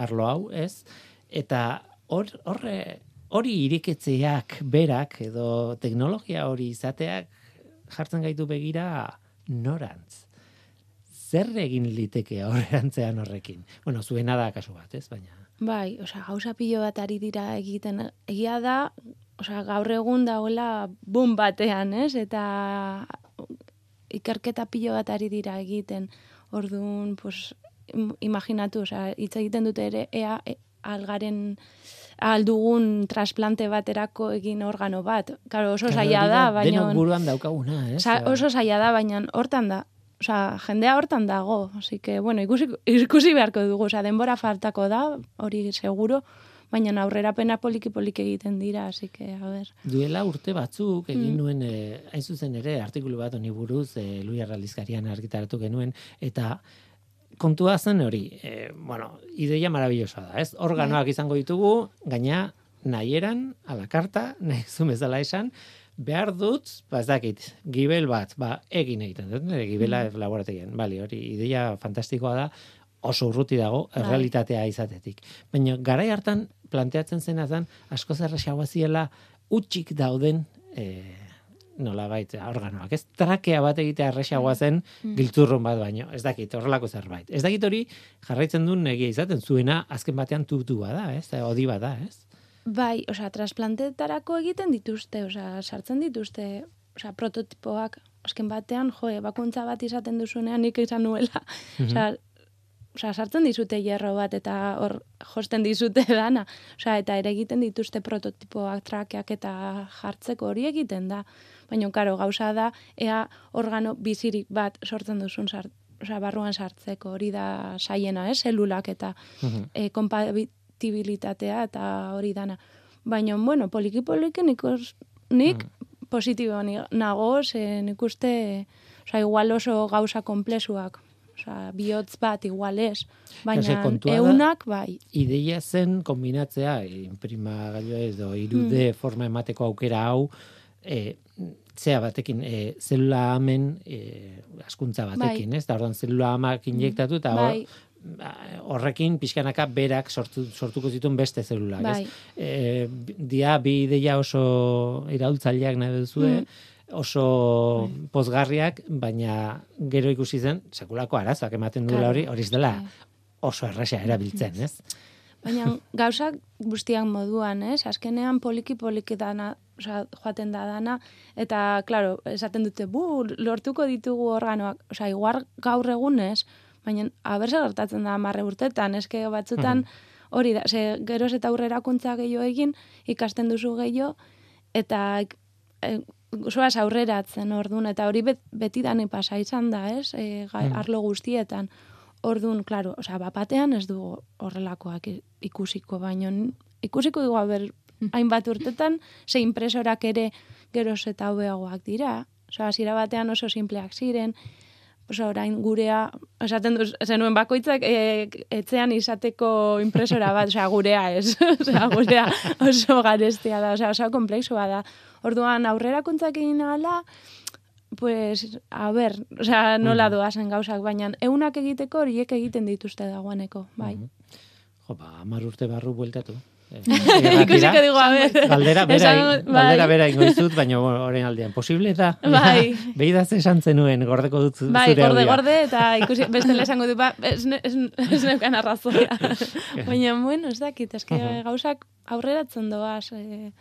Speaker 1: arlo hau, ez? Eta hor, horre, hori ireketzeak berak, edo teknologia hori izateak jartzen gaitu begira norantz zer egin liteke aurrerantzean horrekin? Bueno, zuena da kasu bat, ez? Baina...
Speaker 3: Bai, osea, gauza pilo bat ari dira egiten. Egia da, osea, gaur egun dagoela bum batean, ez? Eta ikerketa pilo bat ari dira egiten. Orduan, pues, im- imaginatu, osea, hitz egiten dute ere, ea, e, algaren aldugun trasplante baterako egin organo bat. Claro, oso
Speaker 1: hori
Speaker 3: da, baina...
Speaker 1: Denok buruan daukaguna, ez?
Speaker 3: Sa, oso zaila da, baina hortan da. Osa, jendea hortan dago, así que, bueno, ikusi, ikusi beharko dugu, osa, denbora faltako da, hori seguro, baina aurrera pena poliki-poliki egiten dira, así que, a ver.
Speaker 1: Duela urte batzuk egin
Speaker 3: Mm.
Speaker 1: nuen, eh, hain zuzen ere, artikulu bat honi buruz, eh, Lui Arralizkarian argitaratu genuen, eta kontua zen hori, eh, bueno, ideia marabillosa da, ez? Organoak izango ditugu, gaina nahieran, a la karta, nahi zumezala esan, behar dut, ba ez dakit, gibel bat, ba, egin egiten dut, nire gibela
Speaker 3: Mm.
Speaker 1: laborategian, bali, hori ideia fantastikoa da, oso urruti dago,
Speaker 3: Bai.
Speaker 1: errealitatea izatetik. Baina garai hartan planteatzen zena zen, asko zerrexagoa ziela, utxik dauden e, nola baita organoak. Ez trakea bat egitea errexagoa zen
Speaker 3: Mm.
Speaker 1: giltzurrun bat baino. Ez dakit, horrelako zerbait. Ez dakit hori jarraitzen duen egia izaten zuena azken batean tutu bada, ez? Odi bada, ez?
Speaker 3: Bai, osea, transplantetarako egiten dituzte, osea, sartzen dituzte, osea, prototipoak, azken batean, jo, ebakuntza bat izaten duzunean nik izan nuela, osea, osea, sartzen dizute hierro bat eta hor josten dizute dana, osea, eta ere egiten dituzte prototipoak, trakeak eta jartzeko hori egiten da. Baina, karo, gauza da, ea organo bizirik bat sortzen duzun sart, osea, barruan sartzeko, hori da saiena, eh, zelulak eta
Speaker 1: Mhm.
Speaker 3: e, kompatibilitatea eta hori dana. Baina, bueno, poliki-poliki nik, os- nik positibo ni- nago, ze nik oza, igual oso gauza komplezuak. Osa, bihotz bat igual ez. Baina, eunak, bai.
Speaker 1: Ideia zen kombinatzea imprimagailu edo 3D
Speaker 3: Mm.
Speaker 1: forma emateko aukera hau e, zea batekin, e, zelula amen e, askuntza batekin, ez? Da orduan zelula amak injektatu eta
Speaker 3: Bai,
Speaker 1: ba, horrekin pixkanaka berak sortu, sortuko zituen beste zelulak,
Speaker 3: bai.
Speaker 1: ez? E, dia bi ideia oso iraultzaileak nahi duzue,
Speaker 3: Mm.
Speaker 1: oso
Speaker 3: Bai.
Speaker 1: pozgarriak, baina gero ikusi zen, sekulako arazoak ematen duela hori, hori dela
Speaker 3: Bai.
Speaker 1: oso erresa erabiltzen, ez?
Speaker 3: Baina gauzak guztiak moduan, ez? Azkenean poliki-poliki dana, osea, joaten da dana, eta, claro, esaten dute, bu, lortuko ditugu organoak, osea, igual gaur egunez, baina, haber zer gertatzen da marre urtetan, eske batzutan, hori da, ze, geroz eta aurrerakuntza gehiago egin, ikasten duzu gehiago, eta e, zoaz aurreratzen ordun eta hori bet, beti dani pasa izan da, ez? E, gai,
Speaker 1: Mm.
Speaker 3: arlo guztietan. Ordun, claro, osea, bapatean ez du horrelakoak ikusiko, baino ikusiko dugu aber hainbat urtetan ze impresorak ere geroz eta hobeagoak dira. Osea, hasiera batean oso simpleak ziren. Osa, orain gurea, esaten duz, zenuen bakoitzak e, etzean izateko impresora bat, osea, gurea ez. osea, gurea oso garestia da, osea, oso komplexua da. Orduan, aurrera kontzak egin ala, pues, a ber, osea, nola doazen gauzak, baina eunak egiteko horiek egiten dituzte dagoeneko, bai.
Speaker 1: Jo, ba, amar urte barru bueltatu. Eh,
Speaker 3: Ikusiko digu, a ber.
Speaker 1: Galdera bera,
Speaker 3: Esan-
Speaker 1: galdera
Speaker 3: bai.
Speaker 1: bera ingo dizut, baina orain aldean. Posible da?
Speaker 3: Bai.
Speaker 1: Beidaz esan zenuen, gordeko dut zu-
Speaker 3: Bai,
Speaker 1: zure
Speaker 3: gorde, gorde, eta ikusi, bestele esango du, ba, ez, ez, ez neukan arrazoia. Baina, bueno, ez dakit, eske gauzak aurreratzen doaz, e,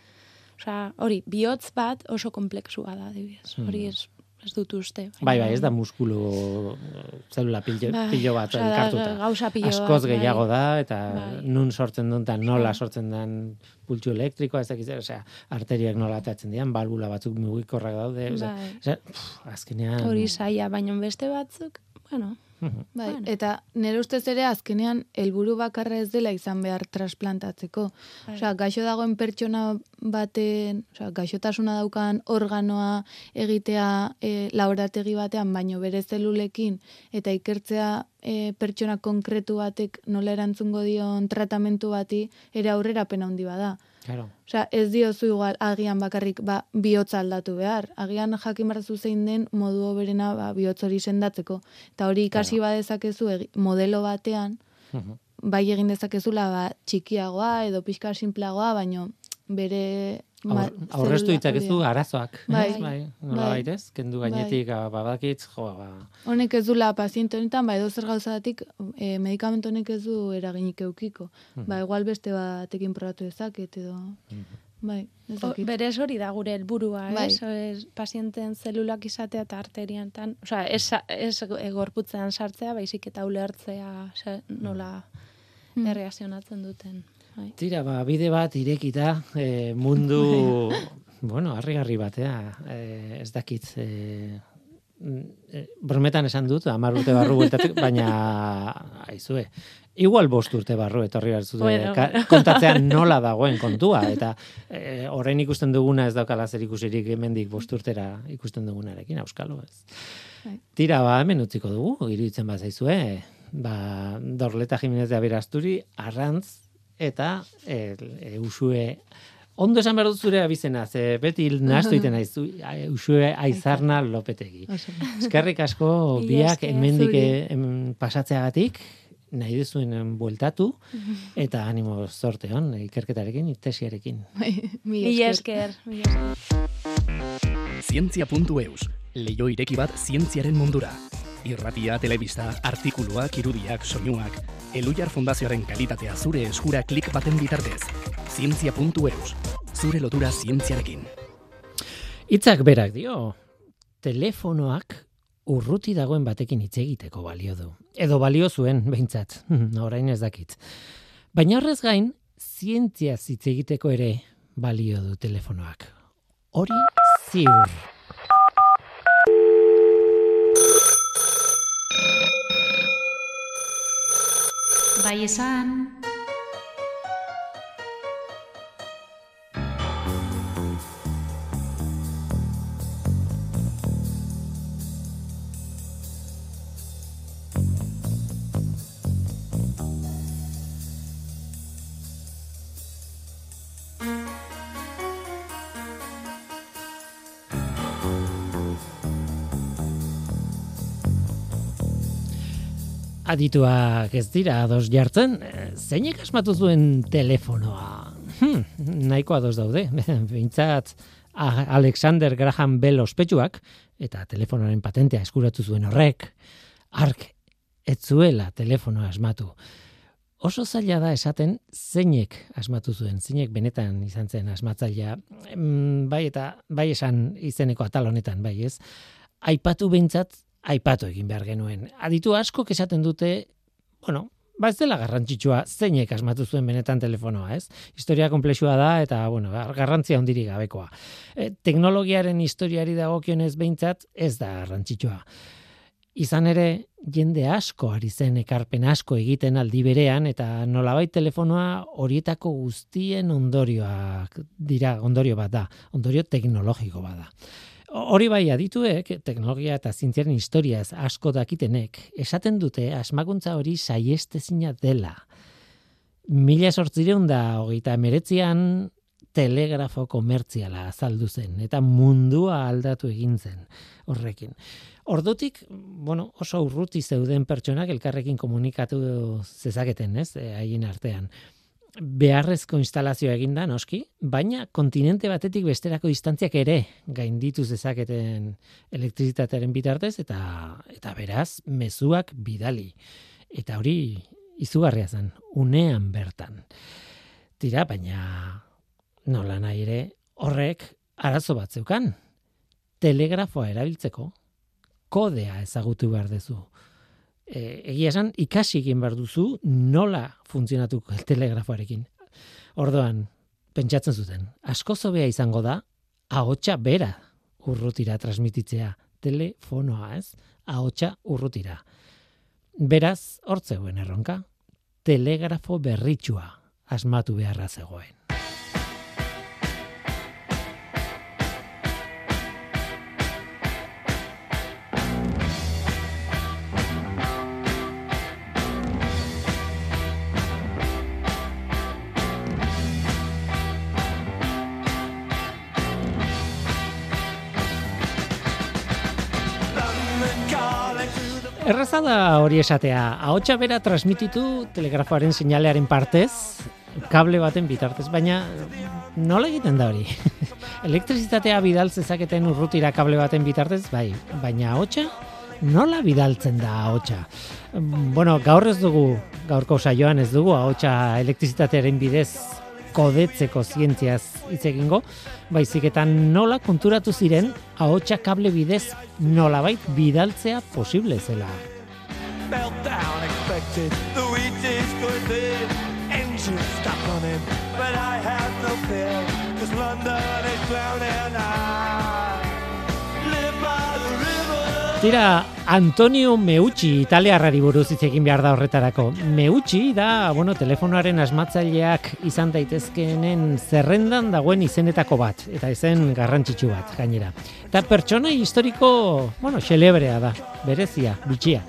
Speaker 3: osea, hori, bihotz bat oso komplexua da, adibidez. Hori ez, ez dut uste.
Speaker 1: Bai, bai, ez da muskulu eh, zelula pillo,
Speaker 3: Bai,
Speaker 1: pillo bat elkartuta.
Speaker 3: gauza pilo bat,
Speaker 1: Askoz
Speaker 3: bai.
Speaker 1: gehiago da, eta
Speaker 3: Bai.
Speaker 1: nun sortzen duen, eta nola
Speaker 3: Bai.
Speaker 1: sortzen den pultsu elektrikoa, ez dakit, zer, osea, arteriak nola atatzen dian, balbula batzuk mugikorrak daude, osea,
Speaker 3: Bai.
Speaker 1: osea, pff, azkenean...
Speaker 3: Hori zaila, baina beste batzuk, bueno.
Speaker 4: Bai,
Speaker 3: Bueno.
Speaker 4: eta nire ustez ere azkenean helburu bakarra ez dela izan behar transplantatzeko.
Speaker 3: Bai.
Speaker 4: Osea, gaixo dagoen pertsona baten, osea, gaixotasuna daukan organoa egitea e, laborategi batean, baino bere zelulekin eta ikertzea e, pertsona konkretu batek nola erantzungo dion tratamentu bati ere aurrerapen handi bada.
Speaker 1: Claro.
Speaker 4: Osea, ez diozu igual agian bakarrik ba, bihotza aldatu behar. Agian jakin barzu zein den modu hoberena ba, bihotz hori sendatzeko. Eta hori ikasi badezakezu egi- modelo batean, bai egin dezakezula ba, txikiagoa edo pixka simpleagoa, baino bere... ma-
Speaker 1: Aur, aurreztu
Speaker 4: zelula
Speaker 1: ditzakezu arazoak.
Speaker 4: Bai.
Speaker 1: bai, nola
Speaker 4: Bai.
Speaker 1: baitez, kendu gainetik, bai. badakitz, jo, ba,
Speaker 4: Honek ez dula paziente honetan, ba, edo zer gauzatik e, medikamentu honek ez du eraginik eukiko.
Speaker 1: Mhm.
Speaker 4: Ba, igual beste batekin probatu dezaket edo... Bai, ez
Speaker 3: O, berez hori da gure helburua,
Speaker 4: Bai.
Speaker 3: ez? ez? Pazienten zelulak izatea eta arteriantan, osea, ez, ez gorputzean sartzea, baizik eta ulertzea ze, nola
Speaker 4: Hmm.
Speaker 3: erreakzionatzen duten. Bai.
Speaker 1: Tira, ba, bide bat irekita, e, mundu, bueno, harrigarri batea, e, ez dakit, e, eh, brometan esan dut, amar urte barru bueltatik, baina, aizue, igual bost urte barru etorri behar zute,
Speaker 3: Bueno,
Speaker 1: kontatzean nola dagoen kontua, eta e, orain ikusten duguna ez daukala zer ikusirik hemendik bost urtera ikusten dugunarekin, auskalo ez.
Speaker 4: Bai.
Speaker 1: Tira, ba, hemen utziko dugu, iruditzen bat zaizue, ba, Dorleta Jimenez de Aberasturi, Arrantz, eta e, e, Usue, ondo esan behar dut zure abizena, ze beti nahastu iten naiz, u- a- Usue Aizarna Lopetegi. Eskerrik asko biak hemendik eh, pasatzeagatik, nahi duzuen bueltatu, eta animo zorte hon, ikerketarekin, tesiarekin.
Speaker 4: Bai, mila esker.
Speaker 5: Zientzia.eus, leio ireki bat zientziaren mundura. Irratia, telebista, artikuluak, irudiak, soinuak, Elujar Fundazioaren kalitatea zure eskura klik baten bitartez. Zientzia.eus, zure lotura zientziarekin.
Speaker 1: Hitzak berak dio, telefonoak urruti dagoen batekin hitz egiteko balio du. Edo balio zuen, behintzat, orain ez dakit. Baina horrez gain, zientzia hitz egiteko ere balio du telefonoak. Hori ziur.
Speaker 6: Bai
Speaker 1: Adituak ez dira ados jartzen, zeinek asmatu zuen telefonoa? Hmm, nahiko ados daude, behintzat A- Alexander Graham Bell ospetsuak, eta telefonoaren patentea eskuratu zuen horrek, ark ez zuela telefonoa asmatu. Oso zaila da esaten zeinek asmatu zuen, zeinek benetan izan zen asmatzailea. Em, Bai eta bai esan izeneko atal honetan, bai ez? Aipatu behintzat, aipatu egin behar genuen. Aditu asko esaten dute, bueno, ba ez dela garrantzitsua zeinek asmatu zuen benetan telefonoa, ez? Historia komplexua da eta, bueno, gar- garrantzia hondirik gabekoa. E, teknologiaren historiari dagokionez behintzat ez da garrantzitsua. Izan ere, jende asko ari zen ekarpen asko egiten aldi berean eta nolabait telefonoa horietako guztien ondorioak dira, ondorio bat da, ondorio teknologiko bat da. Hori bai adituek, teknologia eta zientziaren historiaz asko dakitenek, esaten dute asmakuntza hori saiestezina dela. Mila sortzireun da hogeita emeretzian telegrafo komertziala azaldu zen, eta mundua aldatu egin zen horrekin. Ordutik, bueno, oso urruti zeuden pertsonak elkarrekin komunikatu zezaketen, ez, eh, haien artean. Beharrezko instalazioa eginda noski, baina kontinente batetik besterako distantziak ere gainditu zezaketen elektrizitatearen bitartez eta eta beraz mezuak bidali. Eta hori izugarria zen, unean bertan. Tira, baina nola nahi ere horrek arazo bat zeukan. Telegrafoa erabiltzeko kodea ezagutu behar duzu. E, egia esan, ikasi egin behar duzu nola funtzionatuko telegrafoarekin. Ordoan, pentsatzen zuten, asko zobea izango da, ahotsa bera urrutira transmititzea, telefonoa ez, ahotsa urrutira. Beraz, hortzegoen erronka, telegrafo berritsua asmatu beharra zegoen. Erraza da hori esatea, ahotsa bera transmititu telegrafoaren seinalearen partez, kable baten bitartez, baina nola egiten da hori? Elektrizitatea bidal zezaketen urrutira kable baten bitartez, bai, baina ahotsa nola bidaltzen da ahotsa? Bueno, gaur ez dugu, gaurko saioan ez dugu ahotsa elektrizitatearen bidez kodetzeko zientziaz hitz egingo, baizik eta nola konturatu ziren ahotsa kable bidez nolabait bidaltzea posible zela.
Speaker 7: meltdown
Speaker 1: Tira, Antonio Meucci italiarrari buruz hitz egin behar da horretarako. Meucci da, bueno, telefonoaren asmatzaileak izan daitezkeenen zerrendan dagoen izenetako bat, eta izen garrantzitsu bat, gainera. Eta pertsona historiko, bueno, xelebrea da, berezia, bitxia.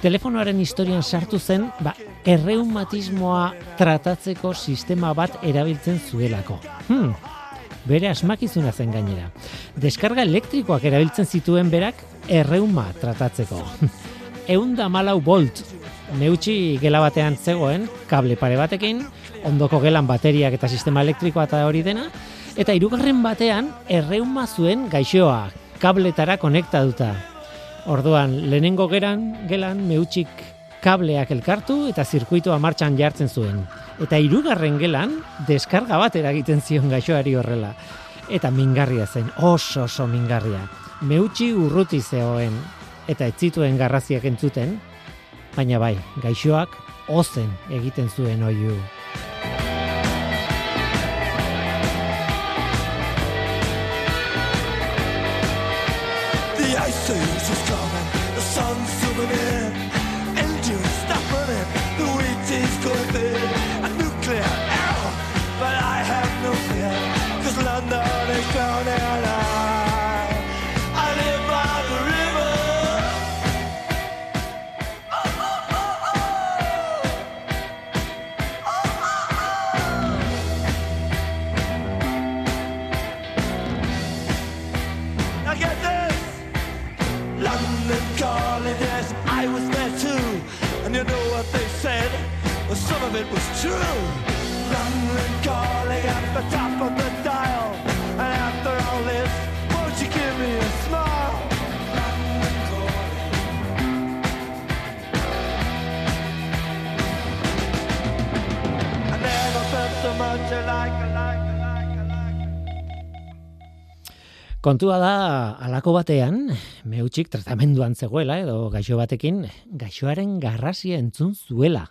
Speaker 1: Telefonoaren historian sartu zen, ba, erreumatismoa tratatzeko sistema bat erabiltzen zuelako. Hmm, bere asmakizuna zen gainera. Deskarga elektrikoak erabiltzen zituen berak erreuma tratatzeko. Eunda malau volt, neutxi gela batean zegoen, kable pare batekin, ondoko gelan bateriak eta sistema elektrikoa eta hori dena, eta hirugarren batean erreuma zuen gaixoa, kabletara konektatuta. Orduan, lehenengo geran, gelan, meutxik kableak elkartu eta zirkuitoa martxan jartzen zuen. Eta hirugarren gelan, deskarga bat eragiten zion gaixoari horrela. Eta mingarria zen, oso oso mingarria meutxi urruti zehoen eta ez zituen garraziak entzuten, baina bai, gaixoak ozen egiten zuen oiu. Kontua da, alako batean, meutxik tratamenduan zegoela, edo gaixo batekin, gaixoaren garrasia entzun zuela.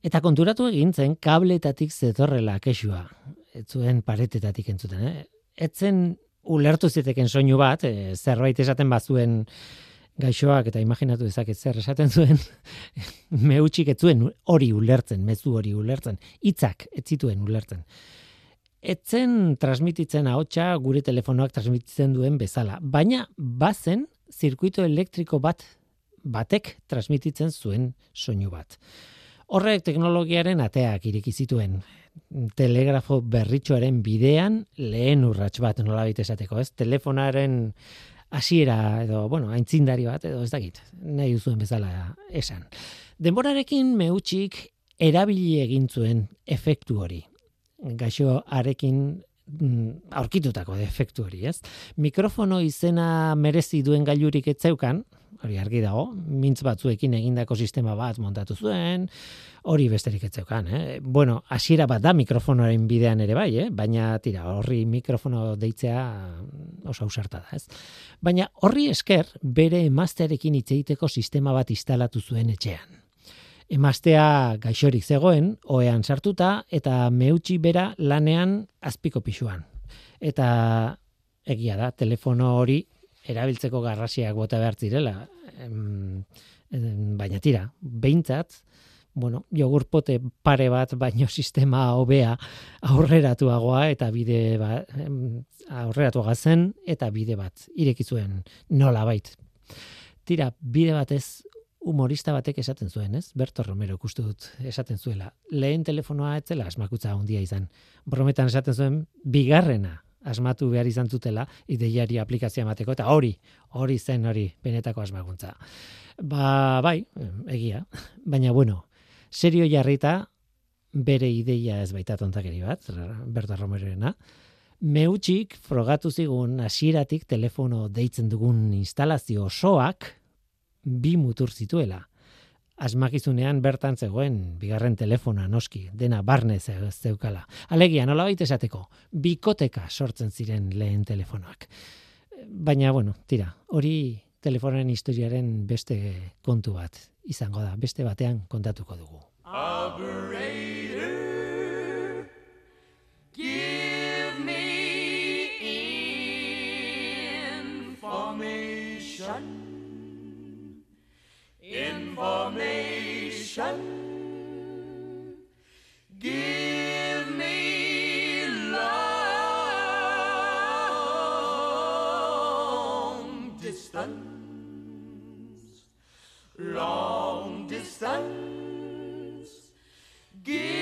Speaker 1: Eta konturatu egin zen kabletatik zetorrela kesua. Ez zuen paretetatik entzuten, eh? Etzen ulertu ziteken soinu bat, eh, zerbait esaten bazuen gaixoak eta imaginatu dezaket zer esaten zuen, meutxik ez zuen hori ulertzen, mezu hori ulertzen, hitzak ez zituen ulertzen etzen transmititzen ahotsa gure telefonoak transmititzen duen bezala, baina bazen zirkuito elektriko bat batek transmititzen zuen soinu bat. Horrek teknologiaren ateak ireki zituen telegrafo berritxoaren bidean lehen urrats bat nolabait esateko, ez? Telefonaren hasiera edo, bueno, aintzindari bat edo ez dakit, nahi duzuen bezala esan. Denborarekin meutxik erabili egin zuen efektu hori gaixoarekin mm, aurkitutako defektu hori, ez? Mikrofono izena merezi duen gailurik ez zeukan, hori argi dago, mintz batzuekin egindako sistema bat montatu zuen, hori besterik ez zeukan, eh? Bueno, hasiera bat da mikrofonoaren bidean ere bai, eh? Baina tira, horri mikrofono deitzea oso ausarta da, ez? Baina horri esker bere emaztearekin hitz egiteko sistema bat instalatu zuen etxean. Emaztea gaixorik zegoen, oean sartuta, eta meutxi bera lanean azpiko pisuan. Eta egia da, telefono hori erabiltzeko garrasiak bota behar zirela. Baina tira, behintzat, bueno, jogurpote pare bat baino sistema hobea aurreratuagoa eta bide ba, em, aurreratuagoa zen eta bide bat ireki zuen nola bait. Tira, bide batez humorista batek esaten zuen, ez? Berto Romero ikustu dut esaten zuela. Lehen telefonoa ez zela asmakutza handia izan. Brometan esaten zuen bigarrena asmatu behar izan zutela ideiari aplikazioa emateko eta hori, hori zen hori benetako asmakuntza. Ba, bai, egia. Baina bueno, serio jarrita bere ideia ez baita tontakeri bat, Berto Romerorena. Meutxik frogatu zigun hasieratik telefono deitzen dugun instalazio osoak bi mutur zituela. Asmakizunean bertan zegoen bigarren telefona noski, dena barne ze- zeukala. Alegia, nola baita esateko, bikoteka sortzen ziren lehen telefonoak. Baina, bueno, tira, hori telefonen historiaren beste kontu bat izango da, beste batean kontatuko dugu.
Speaker 7: Operator, Information. Give me long distance. Long distance. Give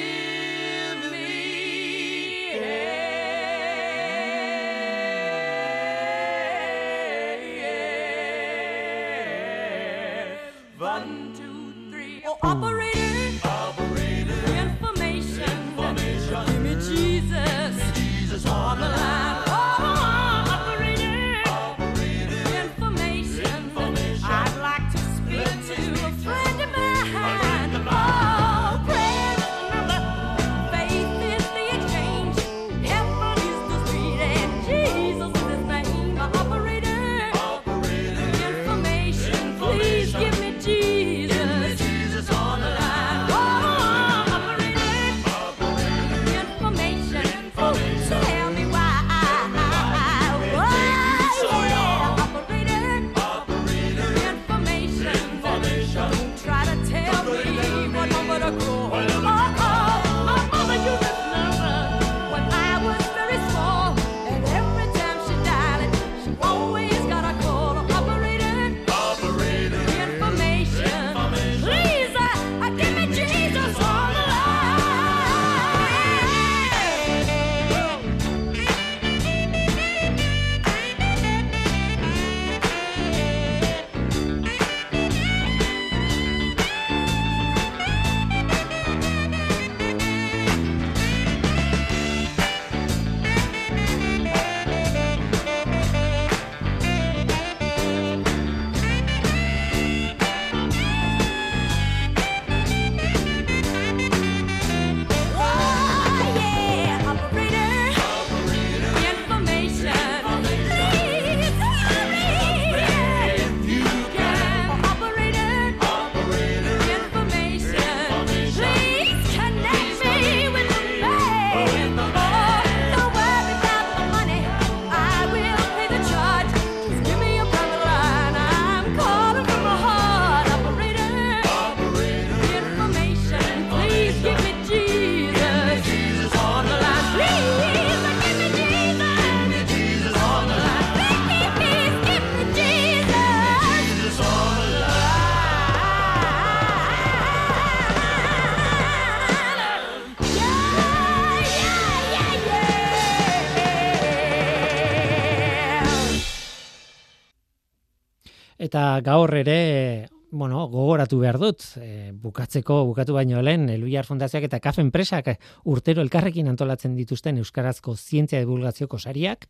Speaker 1: Eta gaur ere, bueno, gogoratu behar dut, e, bukatzeko, bukatu baino lehen, Eluiar Fundazioak eta KAF enpresak urtero elkarrekin antolatzen dituzten Euskarazko zientzia divulgazioko sariak,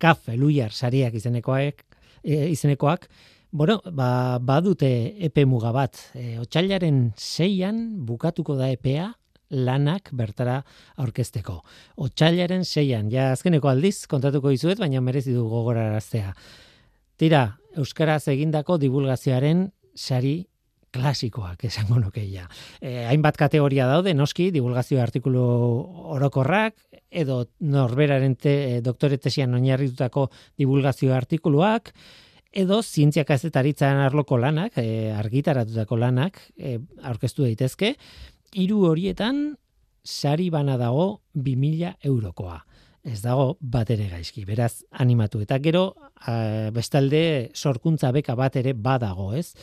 Speaker 1: KAF Eluiar sariak izenekoak, e, izenekoak, Bueno, ba, badute epe muga bat. E, otxailaren seian bukatuko da epea lanak bertara aurkezteko. Otxailaren seian, ja azkeneko aldiz kontatuko dizuet, baina merezi du gogoraraztea. Tira, Euskaraz egindako divulgazioaren sari klasikoak esango nuke ja. E, hainbat kategoria daude, noski, divulgazio artikulu orokorrak, edo norberaren te, doktore tesian oinarritutako divulgazio artikuluak, edo zientzia kazetaritzan arloko lanak, e, argitaratutako lanak, e, aurkeztu daitezke, hiru horietan sari bana dago 2000 eurokoa. Ez dago bat ere gaizki, beraz animatu. Eta gero, bestalde, sorkuntza beka bat ere badago, ez?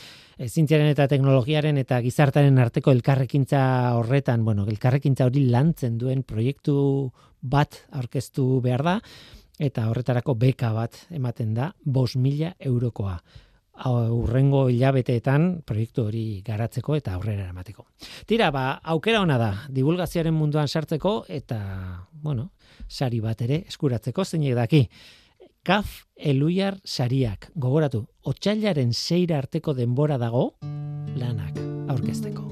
Speaker 1: Zientziaren eta teknologiaren eta gizartaren arteko elkarrekintza horretan, bueno, elkarrekintza hori lantzen duen proiektu bat aurkeztu behar da, eta horretarako beka bat ematen da, bos mila eurokoa urrengo hilabeteetan proiektu hori garatzeko eta aurrera eramateko. Tira, ba, aukera ona da, divulgazioaren munduan sartzeko eta, bueno, sari bat ere eskuratzeko zeinek daki. Kaf Eluiar sariak, gogoratu, otxailaren seira arteko denbora dago lanak aurkezteko.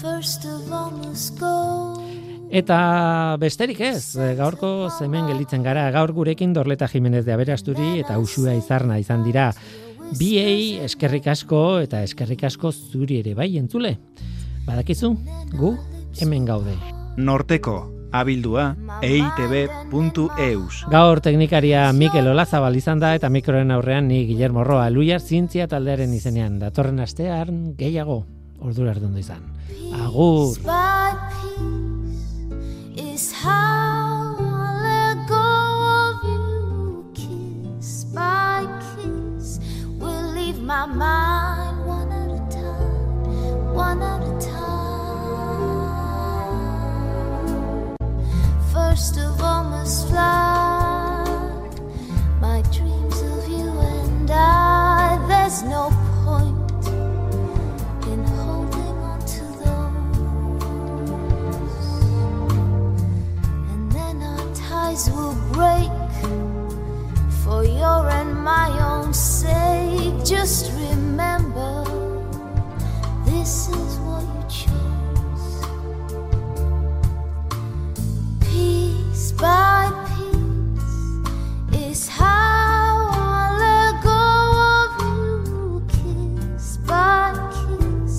Speaker 8: First of all must go.
Speaker 1: Eta besterik ez, gaurko zemen gelditzen gara, gaur gurekin Dorleta Jimenez de Aberasturi eta Usua Izarna izan dira. Biei eskerrik asko eta eskerrik asko zuri ere bai entzule. Badakizu, gu hemen gaude.
Speaker 9: Norteko, abildua, eitb.eus.
Speaker 1: Gaur teknikaria Mikel Olazabal izan da eta mikroen aurrean ni Guillermo Roa Luiar zientzia taldearen izenean. Datorren astean gehiago ordura erdundu izan. Agur!
Speaker 8: is how I let go of you. Kiss by my mind one at a time, one at a time. First of all, must fly my dreams of you and I. There's no point in holding on to those. And then our ties will break for your and my own sake. Just remember, this is what you chose. Piece by piece is how I let go of you. Kiss by kiss,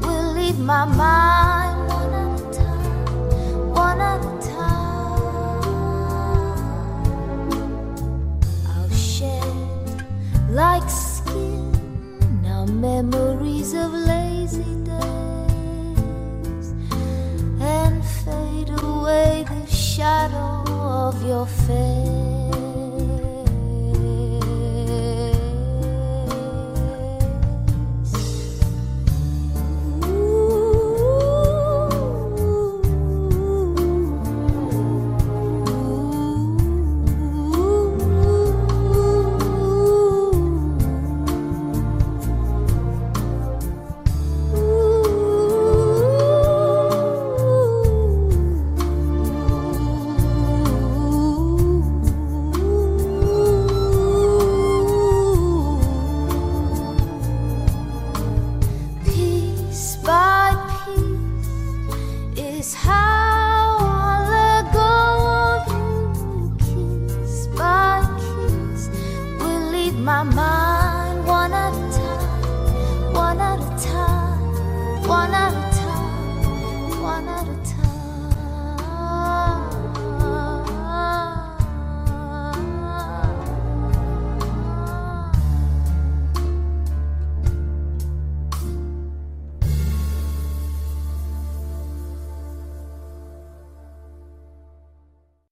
Speaker 8: will leave my mind your face.